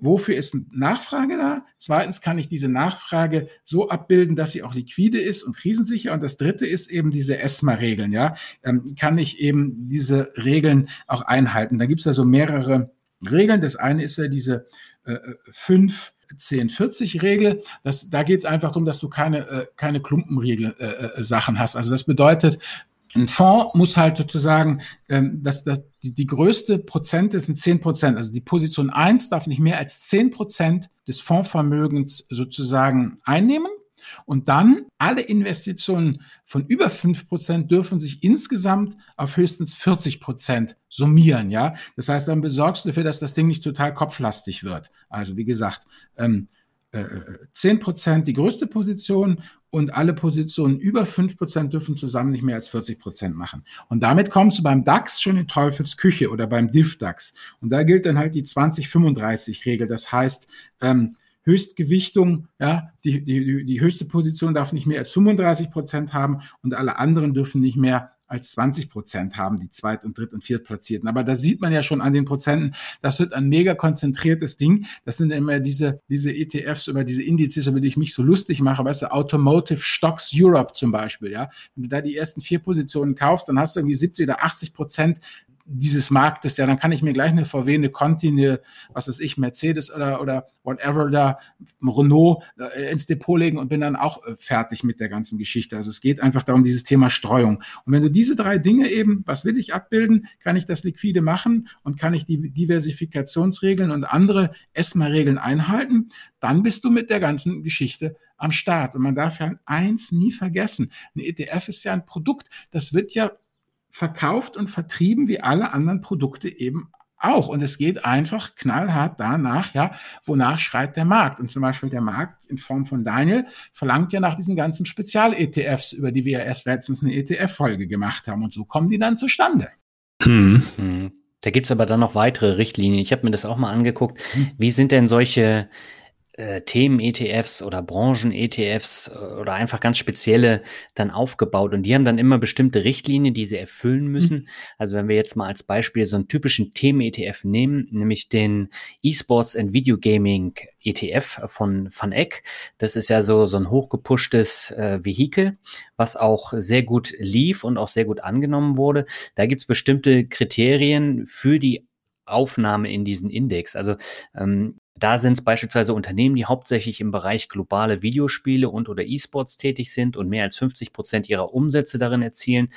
wofür ist Nachfrage da? Zweitens kann ich diese Nachfrage so abbilden, dass sie auch liquide ist und krisensicher. Und das dritte ist eben diese ESMA-Regeln, ja. Ähm, kann ich eben diese Regeln auch einhalten? Da gibt es ja so mehrere Regeln. Das eine ist ja diese 5 10, 40 Regel. Das, da geht es einfach darum, dass du keine, äh, keine Klumpenregel äh, äh, hast. Also das bedeutet, ein Fonds muss halt sozusagen, ähm, dass, dass die, die größte Prozent sind 10 Prozent. Also die Position 1 darf nicht mehr als 10 Prozent des Fondsvermögens sozusagen einnehmen. Und dann alle Investitionen von über fünf Prozent dürfen sich insgesamt auf höchstens 40 Prozent summieren, ja. Das heißt, dann besorgst du dafür, dass das Ding nicht total kopflastig wird. Also, wie gesagt, ähm, äh, 10 Prozent die größte Position und alle Positionen über 5 Prozent dürfen zusammen nicht mehr als 40 Prozent machen. Und damit kommst du beim DAX schon in Teufelsküche oder beim DIF-DAX. Und da gilt dann halt die 20-35-Regel. Das heißt, ähm, Höchstgewichtung, ja, die, die, die höchste Position darf nicht mehr als 35 Prozent haben und alle anderen dürfen nicht mehr als 20 Prozent haben, die Zweit- und Dritt- und Viertplatzierten. Aber da sieht man ja schon an den Prozenten, das wird ein mega konzentriertes Ding. Das sind immer diese, diese ETFs über diese Indizes, über die ich mich so lustig mache. Weißt du, Automotive Stocks Europe zum Beispiel, ja. Wenn du da die ersten vier Positionen kaufst, dann hast du irgendwie 70 oder 80 Prozent dieses Marktes, ja, dann kann ich mir gleich eine VW, eine Conti, eine, was weiß ich, Mercedes oder, oder whatever da, Renault äh, ins Depot legen und bin dann auch äh, fertig mit der ganzen Geschichte. Also es geht einfach darum, dieses Thema Streuung. Und wenn du diese drei Dinge eben, was will ich abbilden, kann ich das liquide machen und kann ich die Diversifikationsregeln und andere ESMA-Regeln einhalten, dann bist du mit der ganzen Geschichte am Start. Und man darf ja eins nie vergessen. Ein ETF ist ja ein Produkt, das wird ja verkauft und vertrieben wie alle anderen Produkte eben auch. Und es geht einfach knallhart danach, ja, wonach schreit der Markt. Und zum Beispiel der Markt in Form von Daniel verlangt ja nach diesen ganzen Spezial-ETFs, über die wir ja erst letztens eine ETF-Folge gemacht haben. Und so kommen die dann zustande. Hm. hm. Da gibt's aber dann noch weitere Richtlinien. Ich habe mir das auch mal angeguckt. Hm. Wie sind denn solche äh, Themen-ETFs oder Branchen-ETFs äh, oder einfach ganz spezielle dann aufgebaut. Und die haben dann immer bestimmte Richtlinien, die sie erfüllen mhm. müssen. Mhm. Also wenn wir jetzt mal als Beispiel so einen typischen Themen-ETF nehmen, nämlich den E-Sports and Video Gaming ETF von Van Eck. Das ist ja so, so ein hochgepushtes äh, Vehikel, was auch sehr gut lief und auch sehr gut angenommen wurde. Da gibt's bestimmte Kriterien für die Aufnahme in diesen Index. Also ähm, da sind es beispielsweise Unternehmen, die hauptsächlich im Bereich globale Videospiele und oder E-Sports tätig sind und mehr als 50 Prozent ihrer Umsätze darin erzielen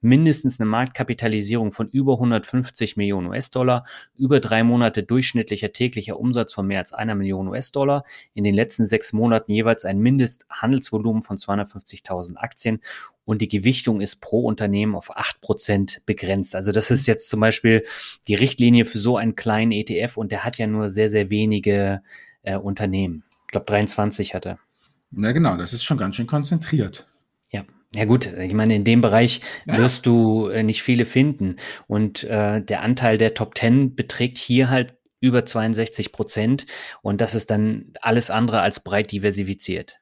mindestens eine Marktkapitalisierung von über 150 Millionen US-Dollar, über drei Monate durchschnittlicher täglicher Umsatz von mehr als einer Million US-Dollar, in den letzten sechs Monaten jeweils ein Mindesthandelsvolumen von 250.000 Aktien und die Gewichtung ist pro Unternehmen auf acht Prozent begrenzt. Also das ist jetzt zum Beispiel die Richtlinie für so einen kleinen ETF und der hat ja nur sehr, sehr wenige äh, Unternehmen. Ich glaube 23 hatte. Na genau, das ist schon ganz schön konzentriert. Ja. Ja gut, ich meine, in dem Bereich ja. wirst du äh, nicht viele finden. Und äh, der Anteil der Top Ten beträgt hier halt über 62 Prozent. Und das ist dann alles andere als breit diversifiziert.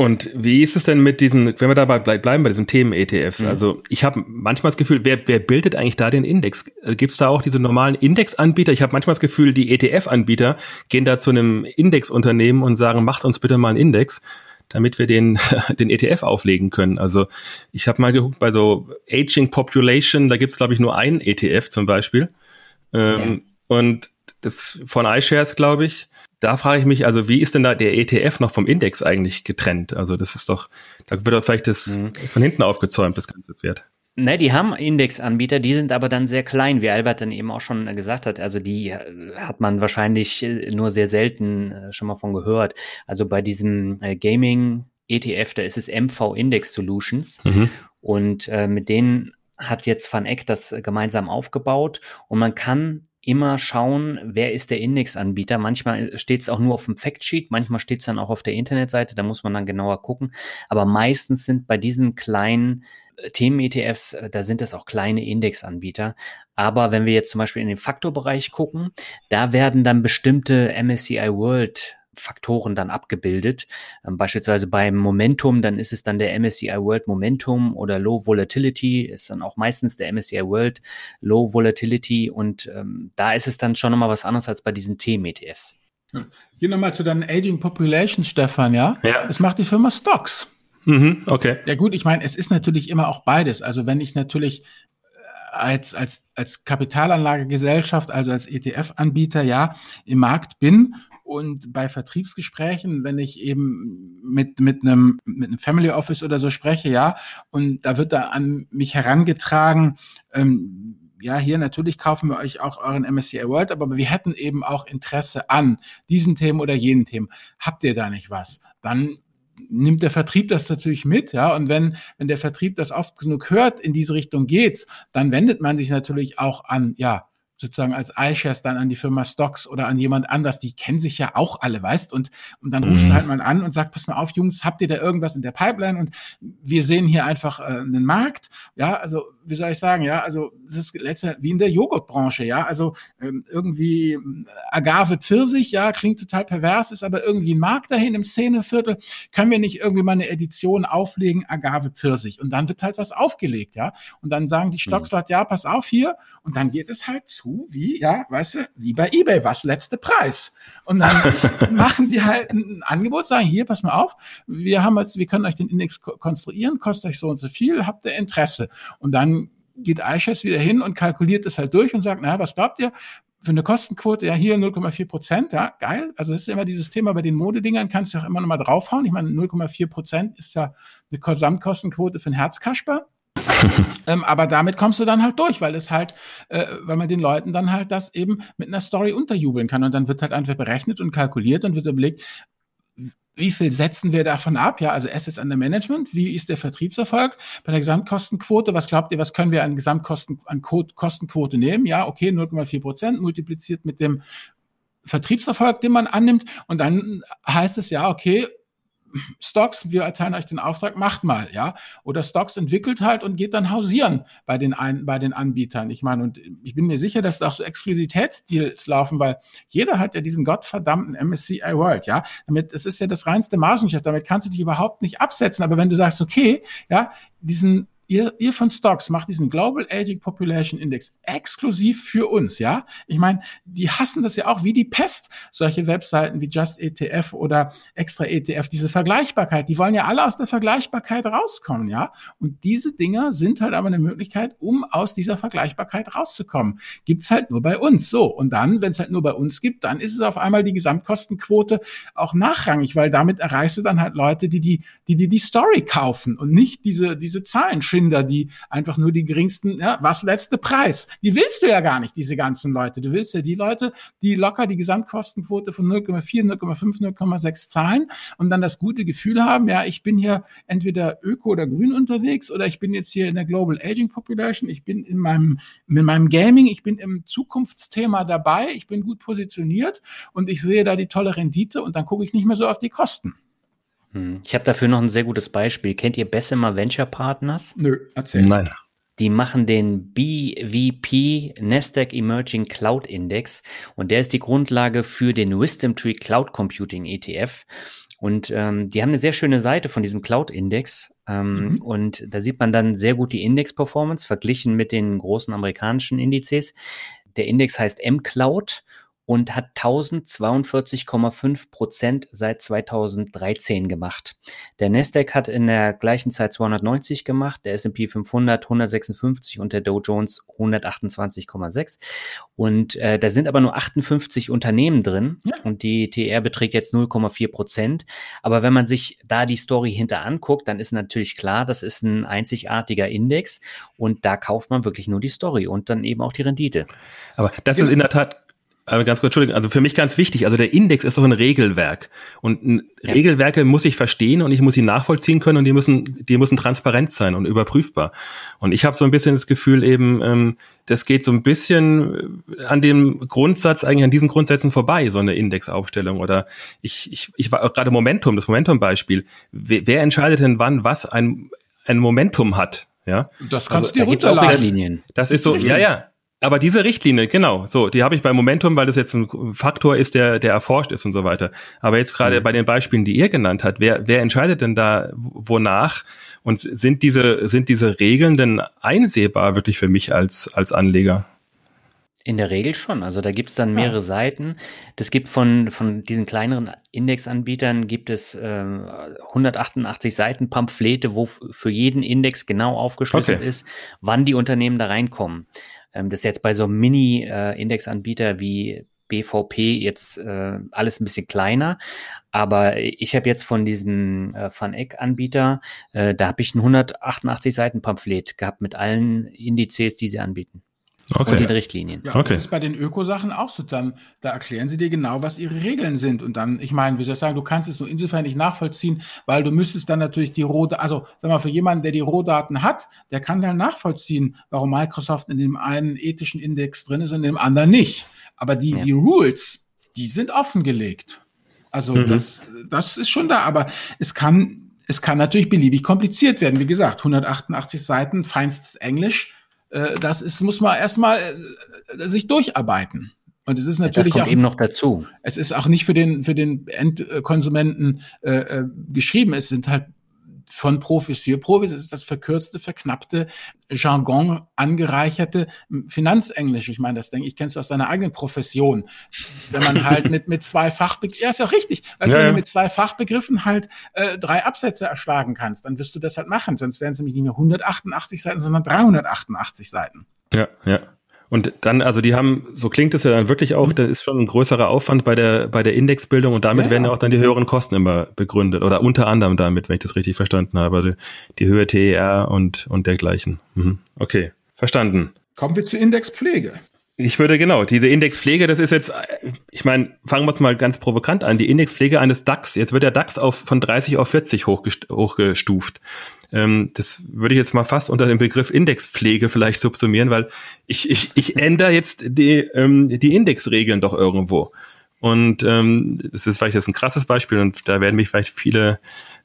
Und wie ist es denn mit diesen, wenn wir dabei bleiben bei diesen Themen-ETFs? Mhm. Also ich habe manchmal das Gefühl, wer, wer bildet eigentlich da den Index? Äh, Gibt es da auch diese normalen Indexanbieter? Ich habe manchmal das Gefühl, die ETF-Anbieter gehen da zu einem Indexunternehmen und sagen, macht uns bitte mal einen Index damit wir den, den ETF auflegen können. Also ich habe mal geguckt bei so Aging Population, da gibt's glaube ich nur einen ETF zum Beispiel. Ähm, ja. Und das von iShares, glaube ich. Da frage ich mich, also wie ist denn da der ETF noch vom Index eigentlich getrennt? Also das ist doch, da wird doch vielleicht das mhm. von hinten aufgezäumt, das ganze Pferd. Ne, die haben Indexanbieter, die sind aber dann sehr klein, wie Albert dann eben auch schon gesagt hat. Also die äh, hat man wahrscheinlich äh, nur sehr selten äh, schon mal von gehört. Also bei diesem Gaming ETF, da ist es MV Index Solutions mhm. und äh, mit denen hat jetzt Van Eck das gemeinsam aufgebaut und man kann immer schauen, wer ist der Indexanbieter. Manchmal steht es auch nur auf dem Factsheet, manchmal steht es dann auch auf der Internetseite, da muss man dann genauer gucken. Aber meistens sind bei diesen kleinen Themen-ETFs, äh, da sind es auch kleine Indexanbieter. Aber wenn wir jetzt zum Beispiel in den Faktorbereich gucken, da werden dann bestimmte MSCI World Faktoren dann abgebildet. Ähm, beispielsweise beim Momentum, dann ist es dann der MSCI World Momentum oder Low Volatility, ist dann auch meistens der MSCI World Low Volatility und ähm, da ist es dann schon nochmal was anderes als bei diesen Themen-ETFs. Hier nochmal zu deinen Aging Populations, Stefan, ja? Ja. Das macht die Firma Stocks. Mhm, okay. Ja gut, ich meine, es ist natürlich immer auch beides. Also wenn ich natürlich äh, als, als, als Kapitalanlagegesellschaft, also als ETF-Anbieter, ja, im Markt bin und bei Vertriebsgesprächen, wenn ich eben mit, mit einem, mit einem Family Office oder so spreche, ja, und da wird da an mich herangetragen, ähm, ja, hier natürlich kaufen wir euch auch euren MSCI World, aber wir hätten eben auch Interesse an diesen Themen oder jenen Themen. Habt ihr da nicht was? Dann nimmt der Vertrieb das natürlich mit, ja. Und wenn, wenn der Vertrieb das oft genug hört, in diese Richtung geht's, dann wendet man sich natürlich auch an, ja, sozusagen als iShares dann an die Firma Stocks oder an jemand anders, die kennen sich ja auch alle, weißt, und, und dann rufst mhm. du halt mal an und sagst, pass mal auf, Jungs, habt ihr da irgendwas in der Pipeline? Und wir sehen hier einfach äh, einen Markt, ja, also, wie soll ich sagen, ja, also, das ist letzte, wie in der Joghurtbranche, ja, also, ähm, irgendwie äh, Agave Pfirsich, ja, klingt total pervers, ist aber irgendwie ein Markt dahin im Szeneviertel, können wir nicht irgendwie mal eine Edition auflegen, Agave Pfirsich? Und dann wird halt was aufgelegt, ja, und dann sagen die Stocks mhm. ja, pass auf hier, und dann geht es halt zu zu, wie, ja, weißt du, wie bei eBay, was letzte Preis. Und dann machen die halt ein Angebot, sagen, hier, pass mal auf, wir haben jetzt, wir können euch den Index konstruieren, kostet euch so und so viel, habt ihr Interesse? Und dann geht iShares wieder hin und kalkuliert das halt durch und sagt, naja, was glaubt ihr? Für eine Kostenquote, ja, hier 0,4 Prozent, ja, geil. Also das ist immer dieses Thema bei den Modedingern, kannst du auch immer noch mal draufhauen. Ich meine, 0,4 Prozent ist ja eine Gesamtkostenquote für ein Herzkasper. ähm, aber damit kommst du dann halt durch, weil es halt, äh, weil man den Leuten dann halt das eben mit einer Story unterjubeln kann und dann wird halt einfach berechnet und kalkuliert und wird überlegt, wie viel setzen wir davon ab? Ja, also Assets under Management. Wie ist der Vertriebserfolg bei der Gesamtkostenquote? Was glaubt ihr, was können wir an Gesamtkosten, an Kostenquote nehmen? Ja, okay, 0,4 Prozent multipliziert mit dem Vertriebserfolg, den man annimmt. Und dann heißt es ja, okay, Stocks, wir erteilen euch den Auftrag, macht mal, ja. Oder Stocks entwickelt halt und geht dann hausieren bei den, ein, bei den Anbietern. Ich meine, und ich bin mir sicher, dass da auch so Exklusivitätsdeals laufen, weil jeder hat ja diesen gottverdammten MSCI World, ja. Damit, es ist ja das reinste Margengeschäft, damit kannst du dich überhaupt nicht absetzen. Aber wenn du sagst, okay, ja, diesen ihr, ihr von Stocks macht diesen Global Aging Population Index exklusiv für uns, ja? Ich meine, die hassen das ja auch wie die Pest, solche Webseiten wie Just ETF oder Extra ETF, diese Vergleichbarkeit, die wollen ja alle aus der Vergleichbarkeit rauskommen, ja? Und diese Dinger sind halt aber eine Möglichkeit, um aus dieser Vergleichbarkeit rauszukommen. Gibt's halt nur bei uns, so. Und dann, wenn es halt nur bei uns gibt, dann ist es auf einmal die Gesamtkostenquote auch nachrangig, weil damit erreichst du dann halt Leute, die die, die, die, die Story kaufen und nicht diese, diese Zahlen Erfinder, die einfach nur die geringsten, ja, was letzte Preis? Die willst du ja gar nicht, diese ganzen Leute. Du willst ja die Leute, die locker die Gesamtkostenquote von 0,4, 0,5, 0,6 zahlen und dann das gute Gefühl haben, ja, ich bin hier entweder öko oder grün unterwegs oder ich bin jetzt hier in der Global Aging Population, ich bin in meinem, in meinem Gaming, ich bin im Zukunftsthema dabei, ich bin gut positioniert und ich sehe da die tolle Rendite und dann gucke ich nicht mehr so auf die Kosten. Hm. Ich habe dafür noch ein sehr gutes Beispiel. Kennt ihr Bessemer Venture Partners? Nö, erzähl. Nein. Die machen den BVP Nasdaq Emerging Cloud Index und der ist die Grundlage für den Wisdom Tree Cloud Computing ETF. Und ähm, die haben eine sehr schöne Seite von diesem Cloud-Index. Ähm, mhm. Und da sieht man dann sehr gut die Index-Performance verglichen mit den großen amerikanischen Indizes. Der Index heißt M-Cloud und hat 1042,5 Prozent seit 2013 gemacht. Der Nasdaq hat in der gleichen Zeit 290 gemacht, der S&P 500 156 und der Dow Jones 128,6. Und äh, da sind aber nur 58 Unternehmen drin ja. und die TR beträgt jetzt 0,4 Prozent. Aber wenn man sich da die Story hinter anguckt, dann ist natürlich klar, das ist ein einzigartiger Index und da kauft man wirklich nur die Story und dann eben auch die Rendite. Aber das ist in der Tat aber ganz kurz, Entschuldigung, also für mich ganz wichtig, also der Index ist doch ein Regelwerk. Und ein ja. Regelwerke muss ich verstehen und ich muss sie nachvollziehen können und die müssen, die müssen transparent sein und überprüfbar. Und ich habe so ein bisschen das Gefühl eben, ähm, das geht so ein bisschen äh, an dem Grundsatz, eigentlich an diesen Grundsätzen vorbei, so eine Indexaufstellung. Oder ich, ich, ich war gerade Momentum, das Momentum-Beispiel. Wer, wer entscheidet denn wann, was ein, ein Momentum hat? Ja, das kannst also, du dir runterladen. Das ist so, ja, ja, aber diese Richtlinie, genau, so, die habe ich bei Momentum, weil das jetzt ein Faktor ist, der, der erforscht ist und so weiter. Aber jetzt gerade mhm. bei den Beispielen, die ihr genannt habt, wer, wer entscheidet denn da wonach? Und sind diese, sind diese Regeln denn einsehbar wirklich für mich als, als Anleger? In der Regel schon. Also da gibt es dann mehrere ja. Seiten. Das gibt von, von diesen kleineren Indexanbietern gibt es äh, 188 Seiten Pamphlete, wo für jeden Index genau aufgeschlüsselt okay. ist, wann die Unternehmen da reinkommen. Ähm, das ist jetzt bei so Mini-Indexanbieter äh, wie BVP jetzt äh, alles ein bisschen kleiner. Aber ich habe jetzt von diesem äh, Van Eck-Anbieter, äh, da habe ich ein 188 Seiten Pamphlet gehabt mit allen Indizes, die sie anbieten. Okay. Und den Richtlinien. Ja, okay. das ist bei den Ökosachen auch so. Dann, da erklären sie dir genau, was ihre Regeln sind. Und dann, ich meine, wie soll ich sagen, du kannst es nur insofern nicht nachvollziehen, weil du müsstest dann natürlich die Rohdaten, also sag mal, für jemanden, der die Rohdaten hat, der kann dann nachvollziehen, warum Microsoft in dem einen ethischen Index drin ist und in dem anderen nicht. Aber die, ja. die Rules, die sind offengelegt. Also mhm. das, das ist schon da, aber es kann, es kann natürlich beliebig kompliziert werden. Wie gesagt, 188 Seiten, feinstes Englisch äh, das ist, muss man erstmal äh, sich durcharbeiten. Und es ist natürlich kommt auch, eben noch dazu. Es ist auch nicht für den für den Endkonsumenten äh, äh, geschrieben. Es sind halt von Profis für Profis. Es ist das verkürzte, verknappte, Jargon angereicherte Finanzenglisch. Ich meine, das denke ich, kennst du aus deiner eigenen Profession. Wenn man halt mit, mit zwei Fachbegriffen, ja, ist ja richtig, also ja, wenn du mit zwei Fachbegriffen halt äh, drei Absätze erschlagen kannst, dann wirst du das halt machen. Sonst wären es nämlich nicht mehr 188 Seiten, sondern 388 Seiten. Ja, ja. Und dann, also die haben, so klingt es ja dann wirklich auch, mhm. da ist schon ein größerer Aufwand bei der, bei der Indexbildung und damit ja, werden ja auch dann die höheren Kosten immer begründet oder unter anderem damit, wenn ich das richtig verstanden habe, also die Höhe TER und, und dergleichen. Mhm. Okay, verstanden. Kommen wir zur Indexpflege. Ich würde genau, diese Indexpflege, das ist jetzt, ich meine, fangen wir es mal ganz provokant an, die Indexpflege eines DAX. Jetzt wird der DAX auf, von 30 auf 40 hochgestuft. Ähm, das würde ich jetzt mal fast unter dem Begriff Indexpflege vielleicht subsumieren, weil ich, ich, ich ändere jetzt die, ähm, die Indexregeln doch irgendwo. Und ähm, das ist vielleicht jetzt ein krasses Beispiel und da werden mich vielleicht viele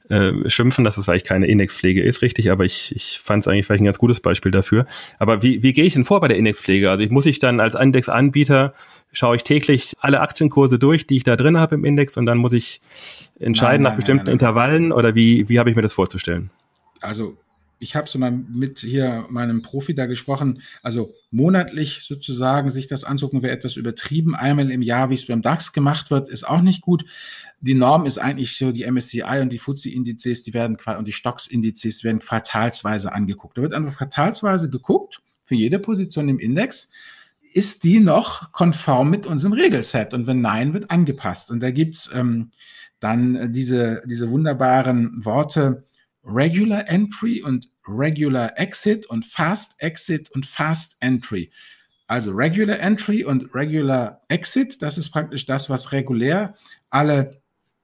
äh, schimpfen, dass es eigentlich keine Indexpflege ist, richtig, aber ich, ich fand es eigentlich vielleicht ein ganz gutes Beispiel dafür. Aber wie, wie gehe ich denn vor bei der Indexpflege? Also ich muss ich dann als Indexanbieter schaue ich täglich alle Aktienkurse durch, die ich da drin habe im Index und dann muss ich entscheiden nein, nein, nach bestimmten nein, Intervallen oder wie, wie habe ich mir das vorzustellen? Also ich habe so mal mit hier meinem Profi da gesprochen, also monatlich sozusagen sich das anzugucken, wäre etwas übertrieben. Einmal im Jahr, wie es beim DAX gemacht wird, ist auch nicht gut. Die Norm ist eigentlich so, die MSCI und die FTSE-Indizes, die werden und die Stocks-Indizes werden quartalsweise angeguckt. Da wird einfach quartalsweise geguckt, für jede Position im Index, ist die noch konform mit unserem Regelset? Und wenn nein, wird angepasst. Und da gibt's ähm, dann diese, diese wunderbaren Worte, Regular Entry und Regular Exit und Fast Exit und Fast Entry. Also Regular Entry und Regular Exit, das ist praktisch das, was regulär alle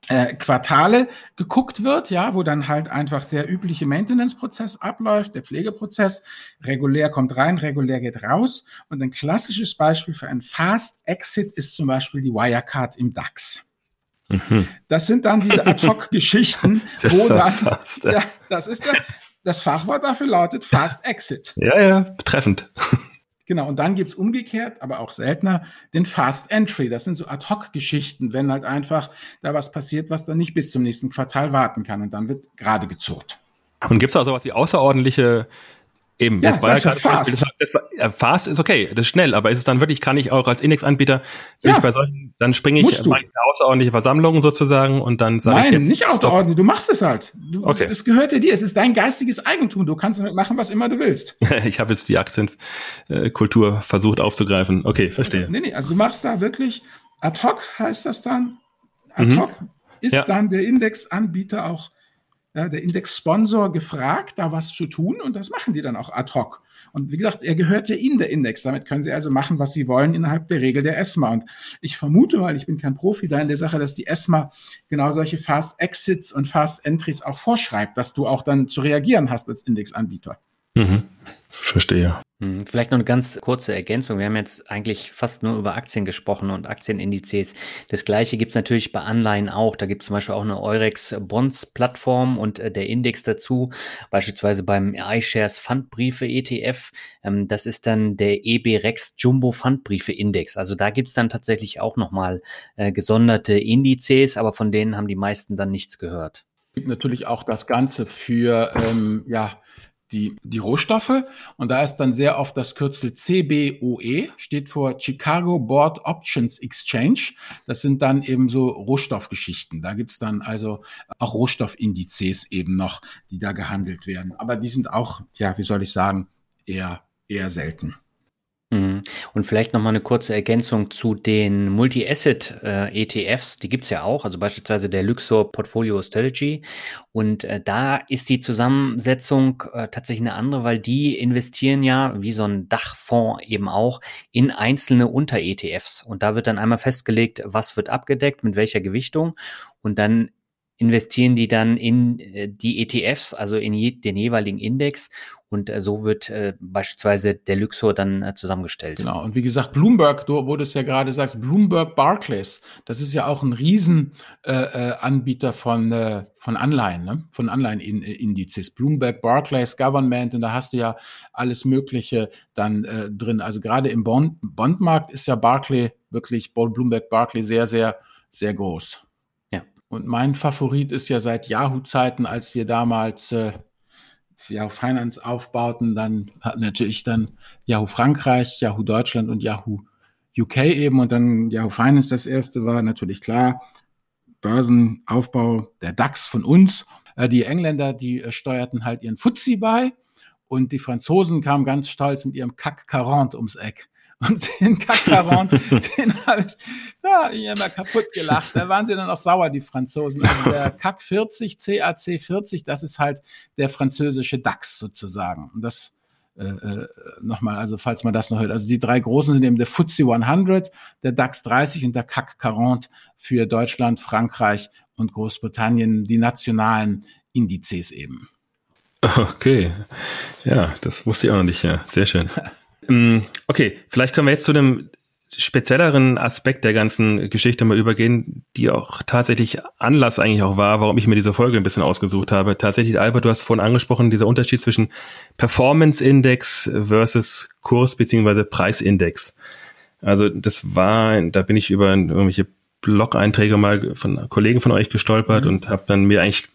äh, Quartale geguckt wird, ja, wo dann halt einfach der übliche Maintenance-Prozess abläuft, der Pflegeprozess. Regulär kommt rein, regulär geht raus. Und ein klassisches Beispiel für ein Fast Exit ist zum Beispiel die Wirecard im DAX. Mhm. Das sind dann diese Ad-Hoc-Geschichten, wo dann, fast, ja. das ist der, das Fachwort dafür lautet Fast Exit. Ja, ja, treffend. Genau, und dann gibt's umgekehrt, aber auch seltener, den Fast Entry. Das sind so Ad-Hoc-Geschichten, wenn halt einfach da was passiert, was dann nicht bis zum nächsten Quartal warten kann und dann wird gerade gezurrt. Und gibt's auch sowas wie außerordentliche Eben, ja, das war ja gerade fast. Das, das war, fast ist okay, das ist schnell, aber ist es dann wirklich, kann ich auch als Indexanbieter, ja. bei solchen, dann springe ich in eine außerordentliche Versammlung sozusagen und dann sage ich. Nein, nicht außerordentlich, du machst es halt. Du, okay. Das gehört dir, es ist dein geistiges Eigentum, du kannst damit machen, was immer du willst. ich habe jetzt die Aktienkultur versucht aufzugreifen. Okay, verstehe. Nee, nee, also du machst da wirklich, ad hoc heißt das dann, ad mhm. hoc mhm. ist ja. dann der Indexanbieter auch ja, der Index-Sponsor gefragt, da was zu tun und das machen die dann auch ad hoc. Und wie gesagt, er gehört ja Ihnen, der Index. Damit können Sie also machen, was Sie wollen innerhalb der Regel der ESMA. Und ich vermute mal, ich bin kein Profi da in der Sache, dass die ESMA genau solche Fast Exits und Fast Entries auch vorschreibt, dass du auch dann zu reagieren hast als Indexanbieter. Mhm. Verstehe. Hm, vielleicht noch eine ganz kurze Ergänzung. Wir haben jetzt eigentlich fast nur über Aktien gesprochen und Aktienindizes. Das gleiche gibt es natürlich bei Anleihen auch. Da gibt es zum Beispiel auch eine Eurex Bonds Plattform und äh, der Index dazu, beispielsweise beim iShares Pfandbriefe ETF. Ähm, das ist dann der EB Rex Jumbo Pfandbriefe Index. Also da gibt es dann tatsächlich auch nochmal äh, gesonderte Indizes, aber von denen haben die meisten dann nichts gehört. Es gibt natürlich auch das Ganze für ähm, ja, die, die Rohstoffe. Und da ist dann sehr oft das Kürzel CBOE, steht vor Chicago Board Options Exchange. Das sind dann eben so Rohstoffgeschichten. Da gibt's dann also auch Rohstoffindizes eben noch, die da gehandelt werden. Aber die sind auch, ja, wie soll ich sagen, eher, eher selten. Mhm. Und vielleicht noch mal eine kurze Ergänzung zu den Multi-Asset-ETFs. Äh, die gibt's ja auch, also beispielsweise der Luxor Portfolio Strategy. Und äh, da ist die Zusammensetzung äh, tatsächlich eine andere, weil die investieren ja, wie so ein Dachfonds eben auch, in einzelne Unter-ETFs. Und da wird dann einmal festgelegt, was wird abgedeckt, mit welcher Gewichtung. Und dann investieren die dann in äh, die ETFs, also in den jeweiligen Index und äh, so wird äh, beispielsweise der Luxor dann äh, zusammengestellt. Genau. Und wie gesagt, Bloomberg, du, wo du es ja gerade sagst, Bloomberg Barclays, das ist ja auch ein Riesenanbieter äh, äh, von, äh, von Anleihen, ne? von Anleihenindizes. Bloomberg Barclays Government, und da hast du ja alles Mögliche dann drin. Also gerade im Bond, Bondmarkt ist ja Barclay wirklich, Bloomberg Barclay sehr, sehr, sehr groß. Ja. Und mein Favorit ist ja seit Yahoo-Zeiten, als wir damals Yahoo Finance aufbauten, dann hat natürlich dann Yahoo Frankreich, Yahoo Deutschland und Yahoo UK eben und dann Yahoo Finance das erste war natürlich klar. Börsenaufbau, der DAX von uns. Äh, die Engländer, die äh, steuerten halt ihren Fuzzi bei und die Franzosen kamen ganz stolz mit ihrem CAC 40 ums Eck. Und den Kakaron, den habe ich da immer kaputt gelacht. Da waren sie dann auch sauer, die Franzosen. Also der CAC 40, CAC 40, das ist halt der französische DAX sozusagen. Und das äh, äh, nochmal, also falls man das noch hört. Also die drei großen sind eben der FTSE 100, der DAX 30 und der CAC 40 für Deutschland, Frankreich und Großbritannien, die nationalen Indizes eben. Okay, ja, das wusste ich auch noch nicht, ja, sehr schön. Ähm, okay, vielleicht können wir jetzt zu dem spezielleren Aspekt der ganzen Geschichte mal übergehen, die auch tatsächlich Anlass eigentlich auch war, warum ich mir diese Folge ein bisschen ausgesucht habe. Tatsächlich, Albert, du hast vorhin angesprochen, dieser Unterschied zwischen Performance Index versus Kurs beziehungsweise Preisindex. Also das war, da bin ich über irgendwelche Blog-Einträge mal von Kollegen von euch gestolpert mhm. und habe dann mir eigentlich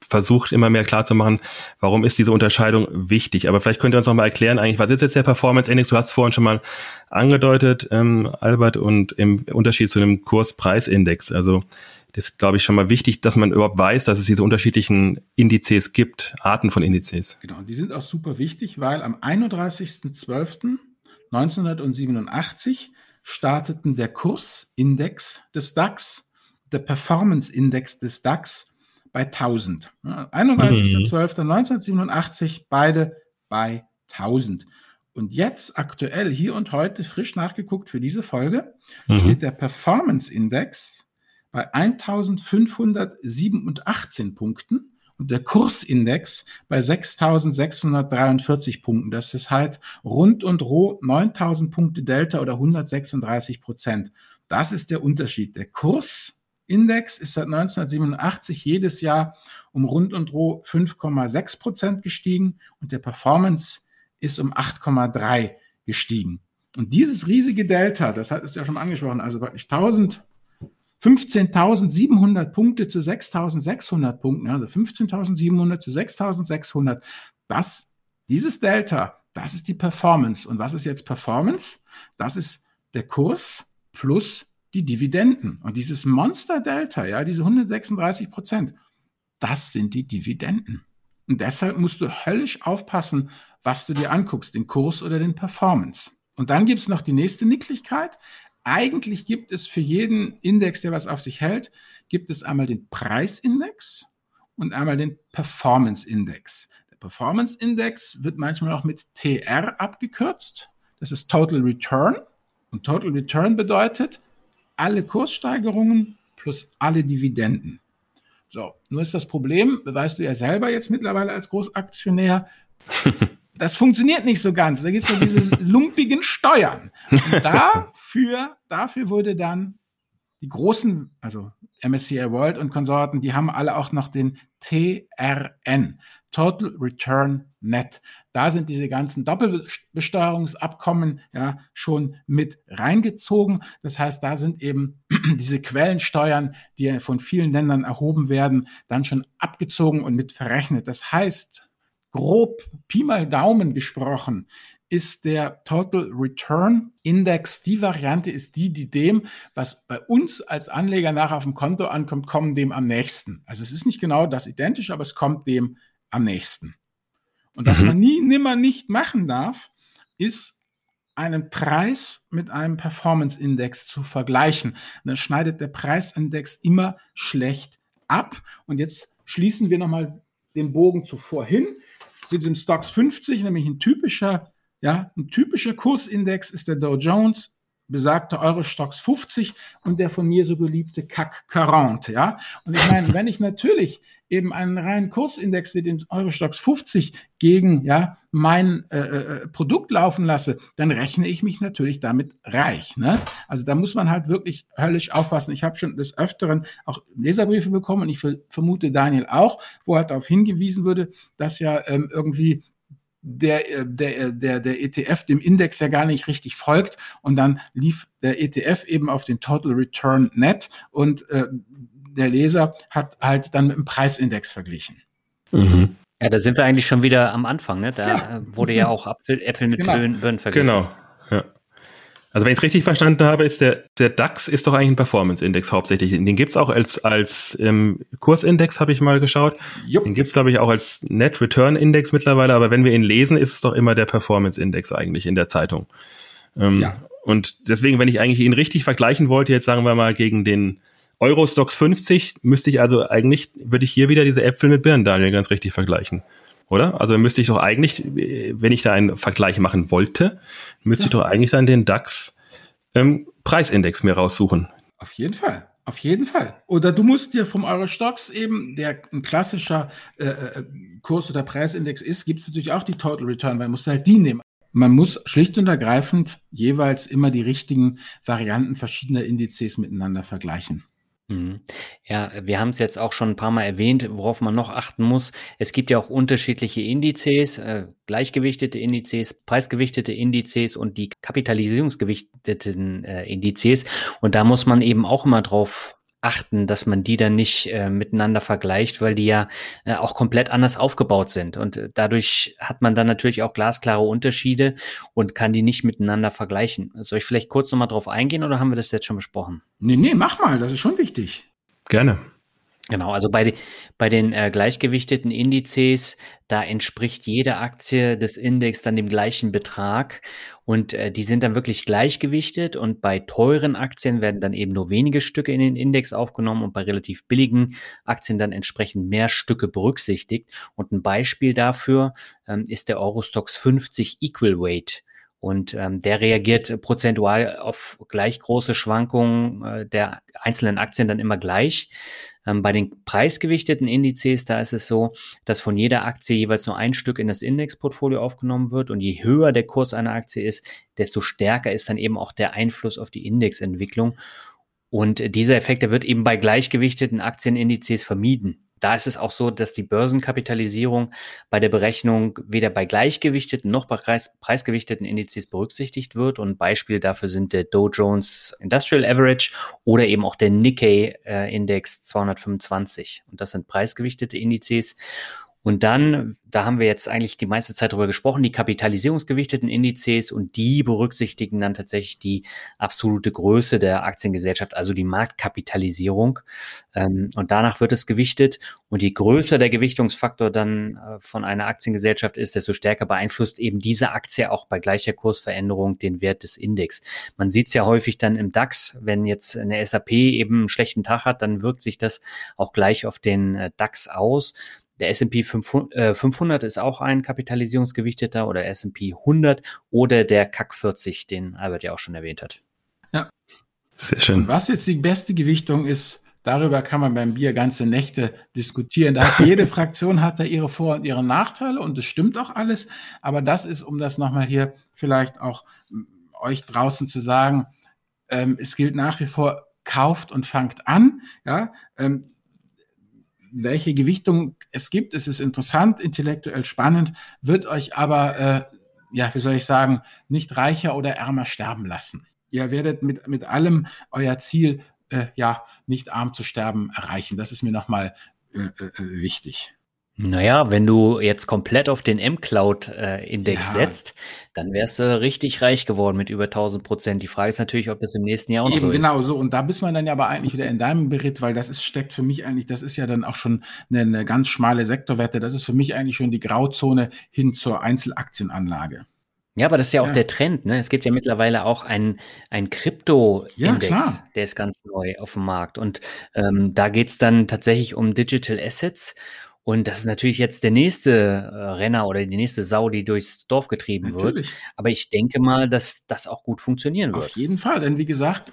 versucht, immer mehr klarzumachen, warum ist diese Unterscheidung wichtig. Aber vielleicht könnt ihr uns noch mal erklären, eigentlich, was ist jetzt der Performance Index? Du hast es vorhin schon mal angedeutet, ähm, Albert, und im Unterschied zu einem Kurs-Preis-Index. Also das ist, glaube ich, schon mal wichtig, dass man überhaupt weiß, dass es diese unterschiedlichen Indizes gibt, Arten von Indizes. Genau, die sind auch super wichtig, weil am 31.12.1987 starteten der Kursindex des DAX, der Performance-Index des DAX bei 1000. 31.12.1987, beide bei 1000. Und jetzt aktuell, hier und heute, frisch nachgeguckt für diese Folge, mhm. steht der Performance-Index bei 1587 Punkten der Kursindex bei 6.643 Punkten. Das ist halt rund und roh 9.000 Punkte Delta oder 136 Prozent. Das ist der Unterschied. Der Kursindex ist seit 1987 jedes Jahr um rund und roh 5,6 Prozent gestiegen und der Performance ist um 8,3 gestiegen. Und dieses riesige Delta, das hat es ja schon angesprochen, also praktisch 1000 15.700 Punkte zu 6.600 Punkten, also 15.700 zu 6.600. Das, dieses Delta, das ist die Performance. Und was ist jetzt Performance? Das ist der Kurs plus die Dividenden. Und dieses Monster Delta, ja, diese 136 Prozent, das sind die Dividenden. Und deshalb musst du höllisch aufpassen, was du dir anguckst, den Kurs oder den Performance. Und dann gibt es noch die nächste Nicklichkeit. Eigentlich gibt es für jeden Index, der was auf sich hält, gibt es einmal den Preisindex und einmal den Performance Index. Der Performance Index wird manchmal auch mit TR abgekürzt. Das ist Total Return. Und Total Return bedeutet alle Kurssteigerungen plus alle Dividenden. So, nur ist das Problem, weißt du ja selber jetzt mittlerweile als Großaktionär, das funktioniert nicht so ganz. Da gibt es ja diese lumpigen Steuern. Und dafür, dafür wurde dann die großen, also MSCI World und Konsorten, die haben alle auch noch den TRN, Total Return Net. Da sind diese ganzen Doppelbesteuerungsabkommen ja schon mit reingezogen. Das heißt, da sind eben diese Quellensteuern, die von vielen Ländern erhoben werden, dann schon abgezogen und mit verrechnet. Das heißt, grob Pi mal Daumen gesprochen, ist der Total Return Index, die Variante ist die, die dem, was bei uns als Anleger nachher auf dem Konto ankommt, kommen dem am nächsten. Also es ist nicht genau das identisch, aber es kommt dem am nächsten. Und was mhm. man nie, nimmer nicht machen darf, ist einen Preis mit einem Performance Index zu vergleichen. Und dann schneidet der Preisindex immer schlecht ab. Und jetzt schließen wir nochmal den Bogen zuvor hin sind im Stocks 50, nämlich ein typischer, ja, ein typischer Kursindex ist der Dow Jones, besagte Euro-Stocks 50 und der von mir so geliebte CAC 40, ja. Und ich meine, wenn ich natürlich eben einen reinen Kursindex wie den Euro-Stocks 50 gegen, ja, mein äh, äh, Produkt laufen lasse, dann rechne ich mich natürlich damit reich, ne? Also da muss man halt wirklich höllisch aufpassen. Ich habe schon des Öfteren auch Leserbriefe bekommen und ich vermute Daniel auch, wo halt darauf hingewiesen würde, dass ja ähm, irgendwie der, äh, der, äh, der, der ETF dem Index ja gar nicht richtig folgt. Und dann lief der ETF eben auf den Total Return Net und äh, der Leser hat halt dann mit dem Preisindex verglichen. Mhm. Ja, da sind wir eigentlich schon wieder am Anfang. Ne? Da ja. wurde ja auch Apfel, Äpfel mit genau. Birnen verglichen. Genau. Ja. Also wenn ich es richtig verstanden habe, ist der, der DAX ist doch eigentlich ein Performance-Index hauptsächlich. Den gibt's auch als, als ähm, Kursindex, habe ich mal geschaut. Jupp. Den gibt's glaube ich, auch als Net Return Index mittlerweile, aber wenn wir ihn lesen, ist es doch immer der Performance-Index eigentlich in der Zeitung. Ähm, ja. Und deswegen, wenn ich eigentlich ihn richtig vergleichen wollte, jetzt sagen wir mal gegen den Eurostox 50, müsste ich also eigentlich, würde ich hier wieder diese Äpfel mit Birnen, Daniel, ganz richtig vergleichen oder? Also müsste ich doch eigentlich, wenn ich da einen Vergleich machen wollte, müsste ja. ich doch eigentlich dann den DAX ähm, Preisindex mir raussuchen. Auf jeden Fall. Auf jeden Fall. Oder du musst dir vom Eurostox eben, der ein klassischer äh, äh Kurs- oder Preisindex ist, gibt es natürlich auch die Total Return, weil du musst halt die nehmen. man muss schlicht und ergreifend jeweils immer die richtigen Varianten verschiedener Indizes miteinander vergleichen. Mhm. Ja, wir haben es jetzt auch schon ein paar Mal erwähnt, worauf man noch achten muss. Es gibt ja auch unterschiedliche Indizes, äh, gleichgewichtete Indizes, preisgewichtete Indizes und die kapitalisierungsgewichteten äh, Indizes. Und da muss man eben auch immer drauf achten, dass man die dann nicht äh, miteinander vergleicht, weil die ja äh, auch komplett anders aufgebaut sind. Und äh, dadurch hat man dann natürlich auch glasklare Unterschiede und kann die nicht miteinander vergleichen. Soll ich vielleicht kurz nochmal drauf eingehen oder haben wir das jetzt schon besprochen? Nee, nee, mach mal, das ist schon wichtig. Gerne. Genau, also bei, bei den äh, gleichgewichteten Indizes, da entspricht jede Aktie des Index dann dem gleichen Betrag und äh, die sind dann wirklich gleichgewichtet und bei teuren Aktien werden dann eben nur wenige Stücke in den Index aufgenommen und bei relativ billigen Aktien dann entsprechend mehr Stücke berücksichtigt. Und ein Beispiel dafür ähm, ist der Eurostox 50 Equal Weight. Und ähm, der reagiert prozentual auf gleich große Schwankungen äh, der einzelnen Aktien dann immer gleich. Ähm, bei den preisgewichteten Indizes, da ist es so, dass von jeder Aktie jeweils nur ein Stück in das Indexportfolio aufgenommen wird. Und je höher der Kurs einer Aktie ist, desto stärker ist dann eben auch der Einfluss auf die Indexentwicklung. Und dieser Effekt, der wird eben bei gleichgewichteten Aktienindizes vermieden da ist es auch so, dass die Börsenkapitalisierung bei der Berechnung weder bei gleichgewichteten noch bei preis preisgewichteten Indizes berücksichtigt wird. Und Beispiele dafür sind der Dow Jones Industrial Average oder eben auch der Nikkei äh, Index 225. Und das sind preisgewichtete Indizes. Und dann, da haben wir jetzt eigentlich die meiste Zeit drüber gesprochen, die kapitalisierungsgewichteten Indizes und die berücksichtigen dann tatsächlich die absolute Größe der Aktiengesellschaft, also die Marktkapitalisierung. Ähm, und danach wird es gewichtet. Und je größer der Gewichtungsfaktor dann äh, von einer Aktiengesellschaft ist, desto stärker beeinflusst eben diese Aktie auch bei gleicher Kursveränderung den Wert des Index. Man sieht es ja häufig dann im DAX, wenn jetzt eine SAP eben einen schlechten Tag hat, dann wirkt sich das auch gleich auf den äh, DAX aus. Der S&P 500 äh, ist auch ein kapitalisierungsgewichteter oder S&P 100 oder der CAC 40, den Albert ja auch schon erwähnt hat. Ja. Sehr schön. Und was jetzt die beste Gewichtung ist, darüber kann man beim Bier ganze Nächte diskutieren. Da jede Fraktion hat da ihre Vor- und ihre Nachteile und das stimmt auch alles. Aber das ist, um das nochmal hier vielleicht auch euch draußen zu sagen, ähm, es gilt nach wie vor, kauft und fangt an. Ja, ähm, welche Gewichtung es gibt. Es ist interessant, intellektuell spannend, wird euch aber, äh, ja, wie soll ich sagen, nicht reicher oder ärmer sterben lassen. Ihr werdet mit, mit allem euer Ziel, äh, ja, nicht arm zu sterben erreichen. Das ist mir nochmal äh, äh, wichtig. Naja, wenn du jetzt komplett auf den M-Cloud-Index ja. setzt, dann wärst du richtig reich geworden mit über 1000 Prozent. Die Frage ist natürlich, ob das im nächsten Jahr auch Eben, so ist. Genau so. Und da bist man dann ja aber eigentlich wieder in deinem Beritt, weil das ist, steckt für mich eigentlich, das ist ja dann auch schon eine, eine ganz schmale Sektorwette. Das ist für mich eigentlich schon die Grauzone hin zur Einzelaktienanlage. Ja, aber das ist ja auch ja. der Trend. Ne? Es gibt ja mittlerweile auch einen Krypto-Index, ja, der ist ganz neu auf dem Markt. Und ähm, da geht's dann tatsächlich um Digital Assets. Und das ist natürlich jetzt der nächste äh, Renner oder die nächste Sau, die durchs Dorf getrieben natürlich. wird. Aber ich denke mal, dass das auch gut funktionieren wird. Auf jeden Fall, denn wie gesagt,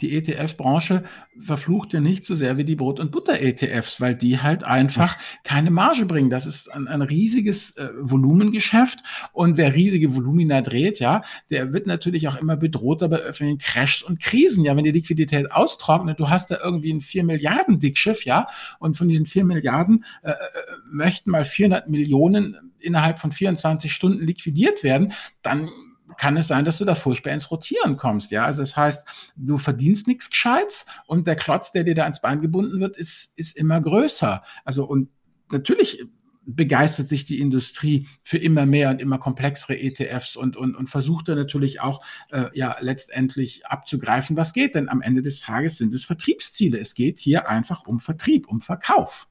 die ETF-Branche verflucht ja nicht so sehr wie die Brot- und Butter-ETFs, weil die halt einfach keine Marge bringen. Das ist ein, ein riesiges äh, Volumengeschäft und wer riesige Volumina dreht, ja, der wird natürlich auch immer bedroht bei öffentlichen Crashs und Krisen. Ja, wenn die Liquidität austrocknet, du hast da irgendwie ein 4 Milliarden Dickschiff, ja, und von diesen 4 Milliarden äh, möchten mal 400 Millionen innerhalb von 24 Stunden liquidiert werden, dann kann es sein, dass du da furchtbar ins Rotieren kommst. Ja, also das heißt, du verdienst nichts Gescheites und der Klotz, der dir da ins Bein gebunden wird, ist, ist immer größer. Also und natürlich begeistert sich die Industrie für immer mehr und immer komplexere ETFs und, und, und versucht da natürlich auch äh, ja letztendlich abzugreifen, was geht. Denn am Ende des Tages sind es Vertriebsziele. Es geht hier einfach um Vertrieb, um Verkauf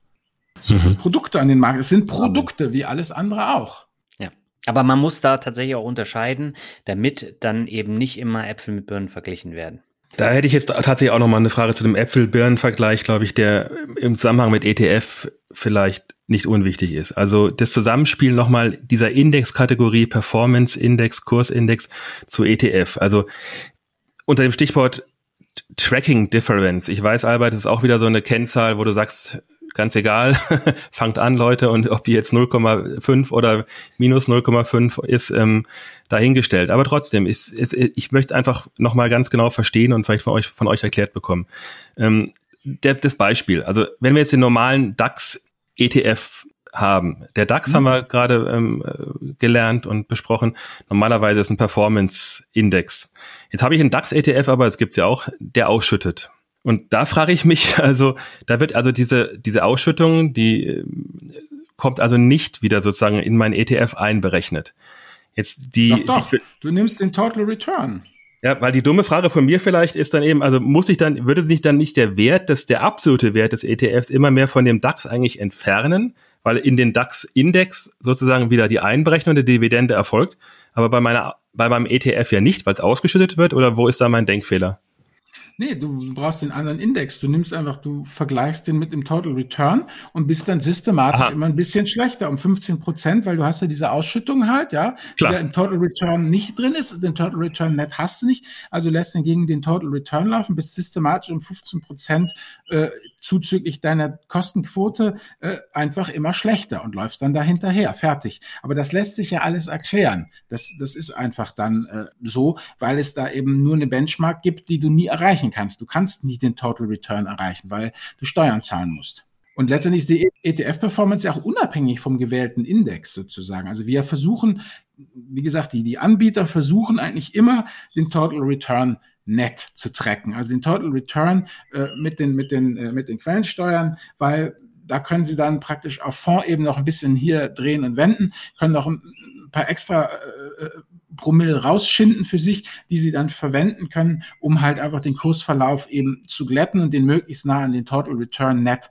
mhm. Produkte an den Markt. Es sind Produkte wie alles andere auch. Ja, aber man muss da tatsächlich auch unterscheiden, damit dann eben nicht immer Äpfel mit Birnen verglichen werden. Da hätte ich jetzt tatsächlich auch noch mal eine Frage zu dem Äpfel-Birnen-Vergleich, glaube ich, der im Zusammenhang mit ETF vielleicht nicht unwichtig ist. Also das Zusammenspiel nochmal dieser Indexkategorie Performance Index, Kursindex zu ETF. Also unter dem Stichwort Tracking Difference. Ich weiß, Albert, das ist auch wieder so eine Kennzahl, wo du sagst, ganz egal, fangt an, Leute, und ob die jetzt 0,5 oder minus 0,5 ist, ähm, dahingestellt. Aber trotzdem, ist, ist, ich möchte einfach nochmal ganz genau verstehen und vielleicht von euch, von euch erklärt bekommen. Ähm, der, das Beispiel, also wenn wir jetzt den normalen DAX ETF haben. Der DAX mhm. haben wir gerade ähm, gelernt und besprochen. Normalerweise ist ein Performance-Index. Jetzt habe ich einen DAX-ETF, aber es gibt's ja auch, der ausschüttet. Und da frage ich mich, also da wird also diese, diese Ausschüttung, die äh, kommt also nicht wieder sozusagen in mein ETF einberechnet. Jetzt die, doch, doch. Die, du nimmst den Total Return. Ja, weil die dumme Frage von mir vielleicht ist dann eben, also muss ich dann, würde sich dann nicht der Wert, dass der absolute Wert des ETFs immer mehr von dem DAX eigentlich entfernen, weil in den DAX-Index sozusagen wieder die Einberechnung der Dividende erfolgt, aber bei meiner, bei meinem ETF ja nicht, weil es ausgeschüttet wird, oder wo ist da mein Denkfehler? Nee, du brauchst den anderen Index. Du nimmst einfach, du vergleichst den mit dem Total Return und bist dann systematisch Aha. immer ein bisschen schlechter um 15 Prozent, weil du hast ja diese Ausschüttung halt, ja, Klar. die ja im Total Return nicht drin ist. Den Total Return Net hast du nicht. Also lässt den gegen den Total Return laufen, bist systematisch um 15 Prozent äh, zuzüglich deiner Kostenquote äh, einfach immer schlechter und läufst dann dahinterher. Fertig. Aber das lässt sich ja alles erklären. Das, das ist einfach dann äh, so, weil es da eben nur eine Benchmark gibt, die du nie erreichen erreichen kannst. Du kannst nie den Total Return erreichen, weil du Steuern zahlen musst. Und letztendlich ist die ETF-Performance ja auch unabhängig vom gewählten Index sozusagen. Also wir versuchen, wie gesagt, die, die Anbieter versuchen eigentlich immer den Total Return net zu tracken, also den Total Return äh, mit den, mit den, äh, mit den Quellensteuern, weil da können Sie dann praktisch auf Fondsebene noch ein bisschen hier drehen und wenden, können noch ein paar extra äh, äh Promille rausschinden für sich, die sie dann verwenden können, um halt einfach den Kursverlauf eben zu glätten und den möglichst nah an den Total Return Net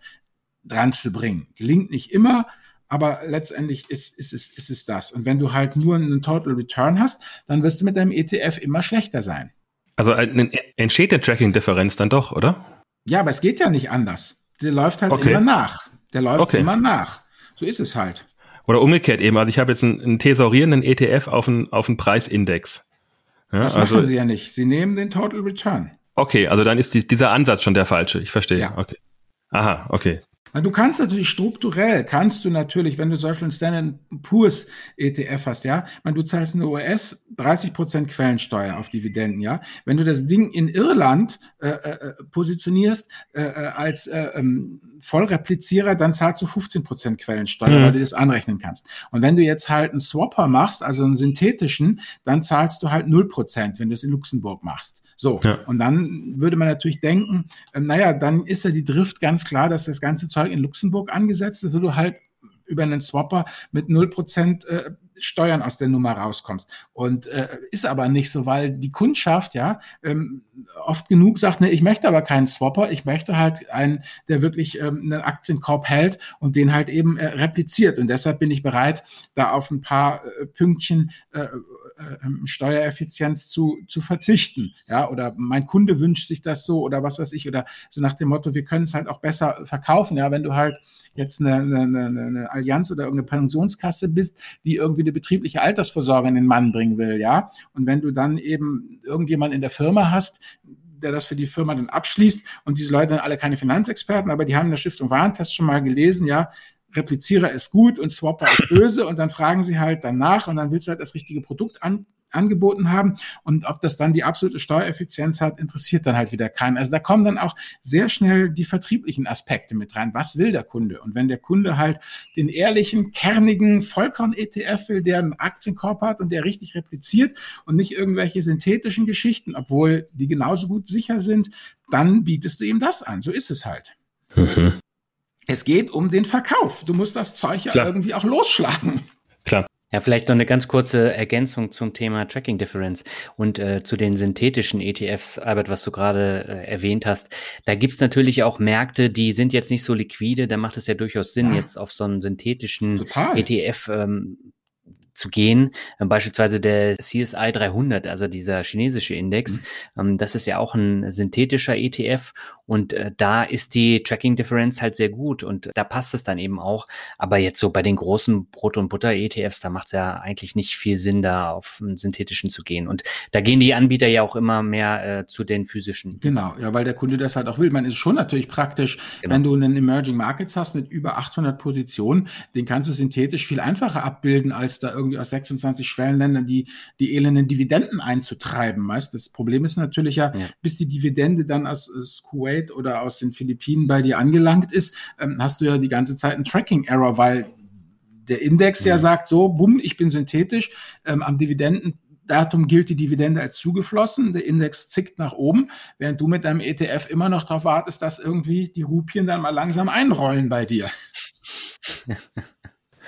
dran zu bringen. Gelingt nicht immer, aber letztendlich ist, ist, ist, ist es das. Und wenn du halt nur einen Total Return hast, dann wirst du mit deinem ETF immer schlechter sein. Also äh, entsteht der Tracking-Differenz dann doch, oder? Ja, aber es geht ja nicht anders. Der läuft halt okay. immer nach. Der läuft okay. immer nach. So ist es halt. Oder umgekehrt eben. Also ich habe jetzt einen, einen thesaurierenden ETF auf einen, auf einen Preisindex. Ja, das also, machen Sie ja nicht. Sie nehmen den Total Return. Okay, also dann ist die, dieser Ansatz schon der falsche. Ich verstehe. Ja. Okay. Aha, okay. Du kannst natürlich strukturell, kannst du natürlich, wenn du zum Beispiel einen Standard Poor's ETF hast, ja, wenn du zahlst in der US 30 Prozent Quellensteuer auf Dividenden, ja. Wenn du das Ding in Irland äh, äh, positionierst äh, äh als äh, ähm, Vollreplizierer, dann zahlst du 15 Prozent Quellensteuer, mhm. weil du das anrechnen kannst. Und wenn du jetzt halt einen Swapper machst, also einen synthetischen, dann zahlst du halt 0 Prozent, wenn du es in Luxemburg machst. So. Ja. Und dann würde man natürlich denken, äh, naja, dann ist ja die Drift ganz klar, dass das ganze Zeug in Luxemburg angesetzt wo du halt über einen Swapper mit 0% äh, Steuern aus der Nummer rauskommst. Und äh, ist aber nicht so, weil die Kundschaft ja ähm, oft genug sagt, ne, ich möchte aber keinen Swapper, ich möchte halt einen, der wirklich ähm, einen Aktienkorb hält und den halt eben äh, repliziert. Und deshalb bin ich bereit, da auf ein paar äh, Pünktchen äh, äh, ähm, Steuereffizienz zu, zu verzichten. Ja, oder mein Kunde wünscht sich das so oder was weiß ich, oder so nach dem Motto, wir können es halt auch besser verkaufen. Ja, wenn du halt jetzt eine, eine, eine Allianz oder irgendeine Pensionskasse bist, die irgendwie eine betriebliche Altersvorsorge in den Mann bringen will, ja. Und wenn du dann eben irgendjemand in der Firma hast, der das für die Firma dann abschließt. Und diese Leute sind alle keine Finanzexperten, aber die haben in der Stiftung Warentest schon mal gelesen, ja, Replizierer ist gut und Swapper ist böse und dann fragen sie halt danach und dann willst du halt das richtige Produkt an, angeboten haben und ob das dann die absolute Steuereffizienz hat, interessiert dann halt wieder keinen. Also da kommen dann auch sehr schnell die vertrieblichen Aspekte mit rein. Was will der Kunde? Und wenn der Kunde halt den ehrlichen, kernigen Vollkorn-ETF will, der einen Aktienkorb hat und der richtig repliziert und nicht irgendwelche synthetischen Geschichten, obwohl die genauso gut sicher sind, dann bietest du ihm das an. So ist es halt. Mhm. Es geht um den Verkauf. Du musst das Zeug ja irgendwie auch losschlagen. Klar. Ja, vielleicht noch eine ganz kurze Ergänzung zum Thema Tracking Difference und äh, zu den synthetischen ETFs, Albert, was du gerade äh, erwähnt hast. Da gibt's natürlich auch Märkte, die sind jetzt nicht so liquide. Da macht es ja durchaus Sinn, ja. jetzt auf so einen synthetischen Total. ETF ähm, zu gehen. Beispielsweise der CSI 300, also dieser chinesische Index, mhm. ähm, das ist ja auch ein synthetischer ETF und äh, da ist die Tracking Difference halt sehr gut und da passt es dann eben auch. Aber jetzt so bei den großen Brot- und Butter-ETFs, da macht es ja eigentlich nicht viel Sinn, da auf einen synthetischen zu gehen. Und da gehen die Anbieter ja auch immer mehr äh, zu den physischen. Genau, ja, weil der Kunde das halt auch will. Man ist schon natürlich praktisch, genau. wenn du einen Emerging Markets hast mit über 800 Positionen, den kannst du synthetisch viel einfacher abbilden, als da irgendwie aus 26 Schwellenländern die, die elenden Dividenden einzutreiben. Weißt? Das Problem ist natürlich ja, ja. bis die Dividende dann aus, aus Kuwait Kuwait oder aus den Philippinen bei dir angelangt ist, ähm, hast du ja die ganze Zeit einen Tracking-Error, weil der Index ja mhm. sagt so, bumm, ich bin synthetisch, ähm, am Dividendendatum gilt die Dividende als zugeflossen, der Index zickt nach oben, während du mit deinem ETF immer noch darauf wartest, dass irgendwie die Rupien dann mal langsam einrollen bei dir.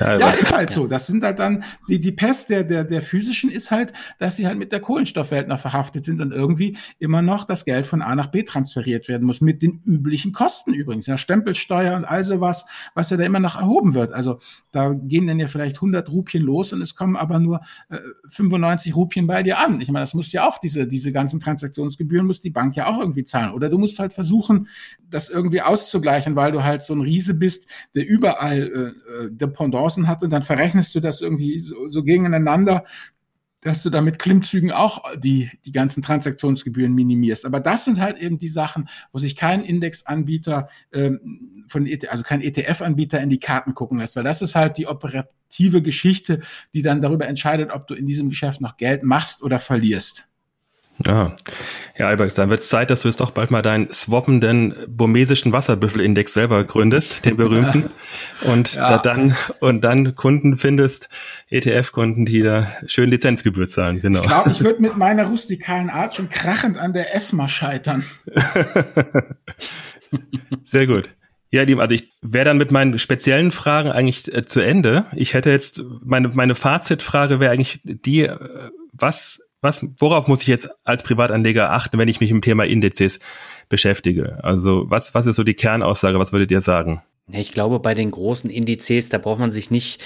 Ja, ja ist halt so. Das sind halt dann, die, die Pest der, der, der physischen ist halt, dass sie halt mit der Kohlenstoffwelt noch verhaftet sind und irgendwie immer noch das Geld von A nach B transferiert werden muss, mit den üblichen Kosten übrigens, ja, Stempelsteuer und all sowas, was ja da immer noch erhoben wird. Also da gehen dann ja vielleicht 100 Rupien los und es kommen aber nur äh, 95 Rupien bei dir an. Ich meine, das musst ja auch, diese, diese ganzen Transaktionsgebühren muss die Bank ja auch irgendwie zahlen. Oder du musst halt versuchen, das irgendwie auszugleichen, weil du halt so ein Riese bist, der überall äh, äh Dependance Chancen hat und dann verrechnest du das irgendwie so, so gegeneinander, dass du damit Klimmzügen auch die, die ganzen Transaktionsgebühren minimierst. Aber das sind halt eben die Sachen, wo sich kein Indexanbieter ähm, von e also kein ETF-Anbieter in die Karten gucken lässt, weil das ist halt die operative Geschichte, die dann darüber entscheidet, ob du in diesem Geschäft noch Geld machst oder verlierst. Ja, ja, Albert, dann wird es Zeit, dass du jetzt doch bald mal deinen swappenden burmesischen Wasserbüffelindex selber gründest, den berühmten, und ja. da dann und dann Kunden findest, ETF-Kunden, die da schön Lizenzgebühr zahlen. Genau. Ich glaube, ich würde mit meiner rustikalen Art schon krachend an der ESMA scheitern. Sehr gut. Ja, lieben, also ich wäre dann mit meinen speziellen Fragen eigentlich äh, zu Ende. Ich hätte jetzt meine meine Fazitfrage wäre eigentlich die, äh, was was, worauf muss ich jetzt als Privatanleger achten, wenn ich mich dem Thema Indizes beschäftige? Also was, was ist so die Kernaussage? Was würdet ihr sagen? Ich glaube, bei den großen Indizes, da braucht man sich nicht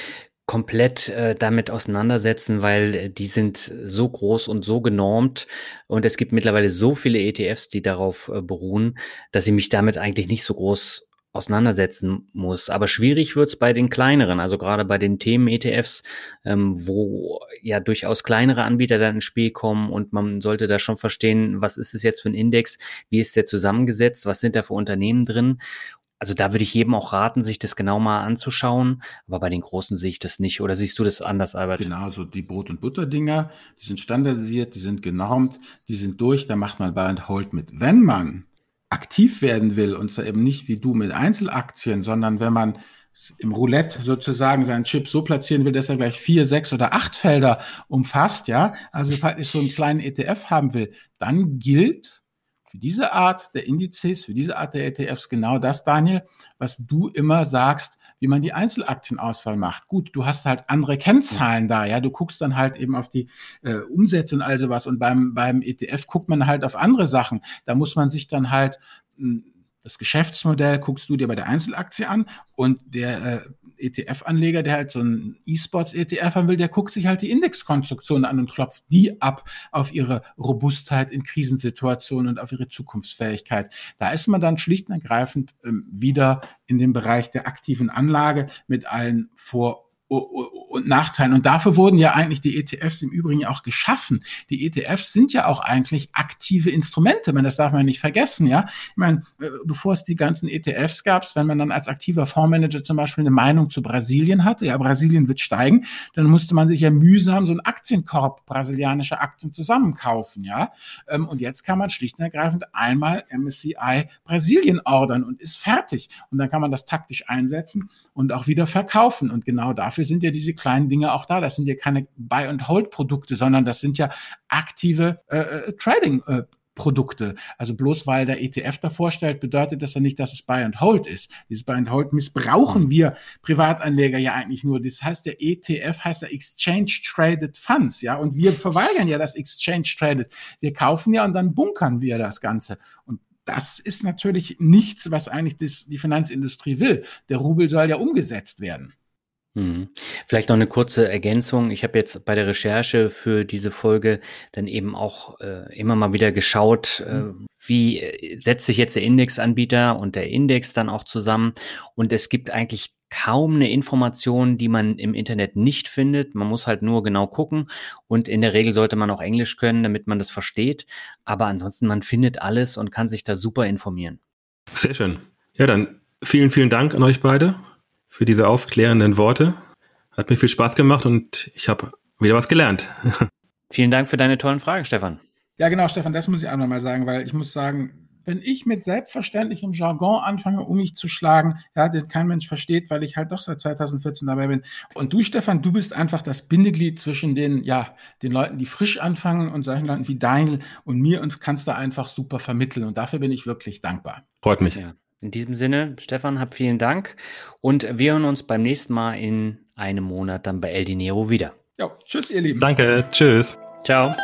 komplett äh, damit auseinandersetzen, weil äh, die sind so groß und so genormt und es gibt mittlerweile so viele ETFs, die darauf äh, beruhen, dass ich mich damit eigentlich nicht so groß auseinandersetzen muss. Aber schwierig wird's bei den kleineren, also gerade bei den Themen-ETFs, ähm, wo ja durchaus kleinere Anbieter dann ins Spiel kommen und man sollte da schon verstehen, was ist es jetzt für ein Index, wie ist der zusammengesetzt, was sind da für Unternehmen drin. Also da würde ich jedem auch raten, sich das genau mal anzuschauen. Aber bei den großen sehe ich das nicht. Oder siehst du das anders, Albert? Genau, so die Brot- und Butter-Dinger, die sind standardisiert, die sind genormt, die sind durch, da macht man Buy and Hold mit. Wenn man aktiv werden will, und zwar eben nicht wie du mit Einzelaktien, sondern wenn man im Roulette sozusagen seinen Chip so platzieren will, dass er gleich vier, sechs oder acht Felder umfasst, ja, also praktisch so einen kleinen ETF haben will, dann gilt für diese Art der Indizes, für diese Art der ETFs genau das, Daniel, was du immer sagst, wie man die Einzelaktienauswahl macht. Gut, du hast halt andere Kennzahlen da, ja, du guckst dann halt eben auf die äh, Umsätze und all sowas und beim, beim ETF guckt man halt auf andere Sachen. Da muss man sich dann halt hm, das Geschäftsmodell guckst du dir bei der Einzelaktie an und der äh, ETF-Anleger, der halt so ein E-Sports-ETF haben will, der guckt sich halt die Indexkonstruktion an und klopft die ab auf ihre Robustheit in Krisensituationen und auf ihre Zukunftsfähigkeit. Da ist man dann schlicht und ergreifend ähm, wieder in dem Bereich der aktiven Anlage mit allen Vor- und Nachteilen. Und dafür wurden ja eigentlich die ETFs im Übrigen auch geschaffen. Die ETFs sind ja auch eigentlich aktive Instrumente. Man, das darf man nicht vergessen, ja. Ich meine, äh, bevor es die ganzen ETFs gab, wenn man dann als aktiver Fondsmanager zum Beispiel eine Meinung zu Brasilien hatte, ja, Brasilien wird steigen, dann musste man sich ja mühsam so einen Aktienkorb brasilianischer Aktien zusammenkaufen, ja. Ähm, und jetzt kann man schlicht und ergreifend einmal MSCI Brasilien ordern und ist fertig. Und dann kann man das taktisch einsetzen und auch wieder verkaufen. Und genau dafür dafür sind ja diese kleinen Dinge auch da. Das sind ja keine Buy-and-Hold-Produkte, sondern das sind ja aktive äh, äh Trading. Äh, Produkte. Also bloß weil der ETF davor stellt, bedeutet das ja nicht, dass es Buy and Hold ist. Dieses Buy and Hold missbrauchen wir Privatanleger ja eigentlich nur. Das heißt, der ETF heißt ja Exchange Traded Funds, ja, und wir verweigern ja das Exchange Traded. Wir kaufen ja und dann bunkern wir das Ganze. Und das ist natürlich nichts, was eigentlich das, die Finanzindustrie will. Der Rubel soll ja umgesetzt werden. Mhm. Vielleicht noch eine kurze Ergänzung. Ich habe jetzt bei der Recherche für diese Folge dann eben auch äh, immer mal wieder geschaut, äh, mhm. wie äh, setzt sich jetzt der Indexanbieter und der Index dann auch zusammen. Und es gibt eigentlich kaum eine Information, die man im Internet nicht findet. Man muss halt nur genau gucken und in der Regel sollte man auch Englisch können, damit man das versteht. Aber ansonsten, man findet alles und kann sich da super informieren. Sehr schön. Ja, dann vielen, vielen Dank an euch beide für diese aufklärenden Worte. Hat mir viel Spaß gemacht und ich habe wieder was gelernt. Vielen Dank für deine tollen Fragen, Stefan. Ja, genau, Stefan, das muss ich auch nochmal sagen, weil ich muss sagen, wenn ich mit selbstverständlichem Jargon anfange, um mich zu schlagen, ja, den kein Mensch versteht, weil ich halt doch seit 2014 dabei bin. Und du, Stefan, du bist einfach das Bindeglied zwischen den, ja, den Leuten, die frisch anfangen und solchen Leuten wie Daniel und mir und kannst da einfach super vermitteln. Und dafür bin ich wirklich dankbar. Freut mich. Ja. In diesem Sinne, Stefan, hab vielen Dank und wir hören uns beim nächsten Mal in einem Monat dann bei El Dinero wieder. Ja, tschüss, ihr Lieben. Danke, tschüss. Ciao.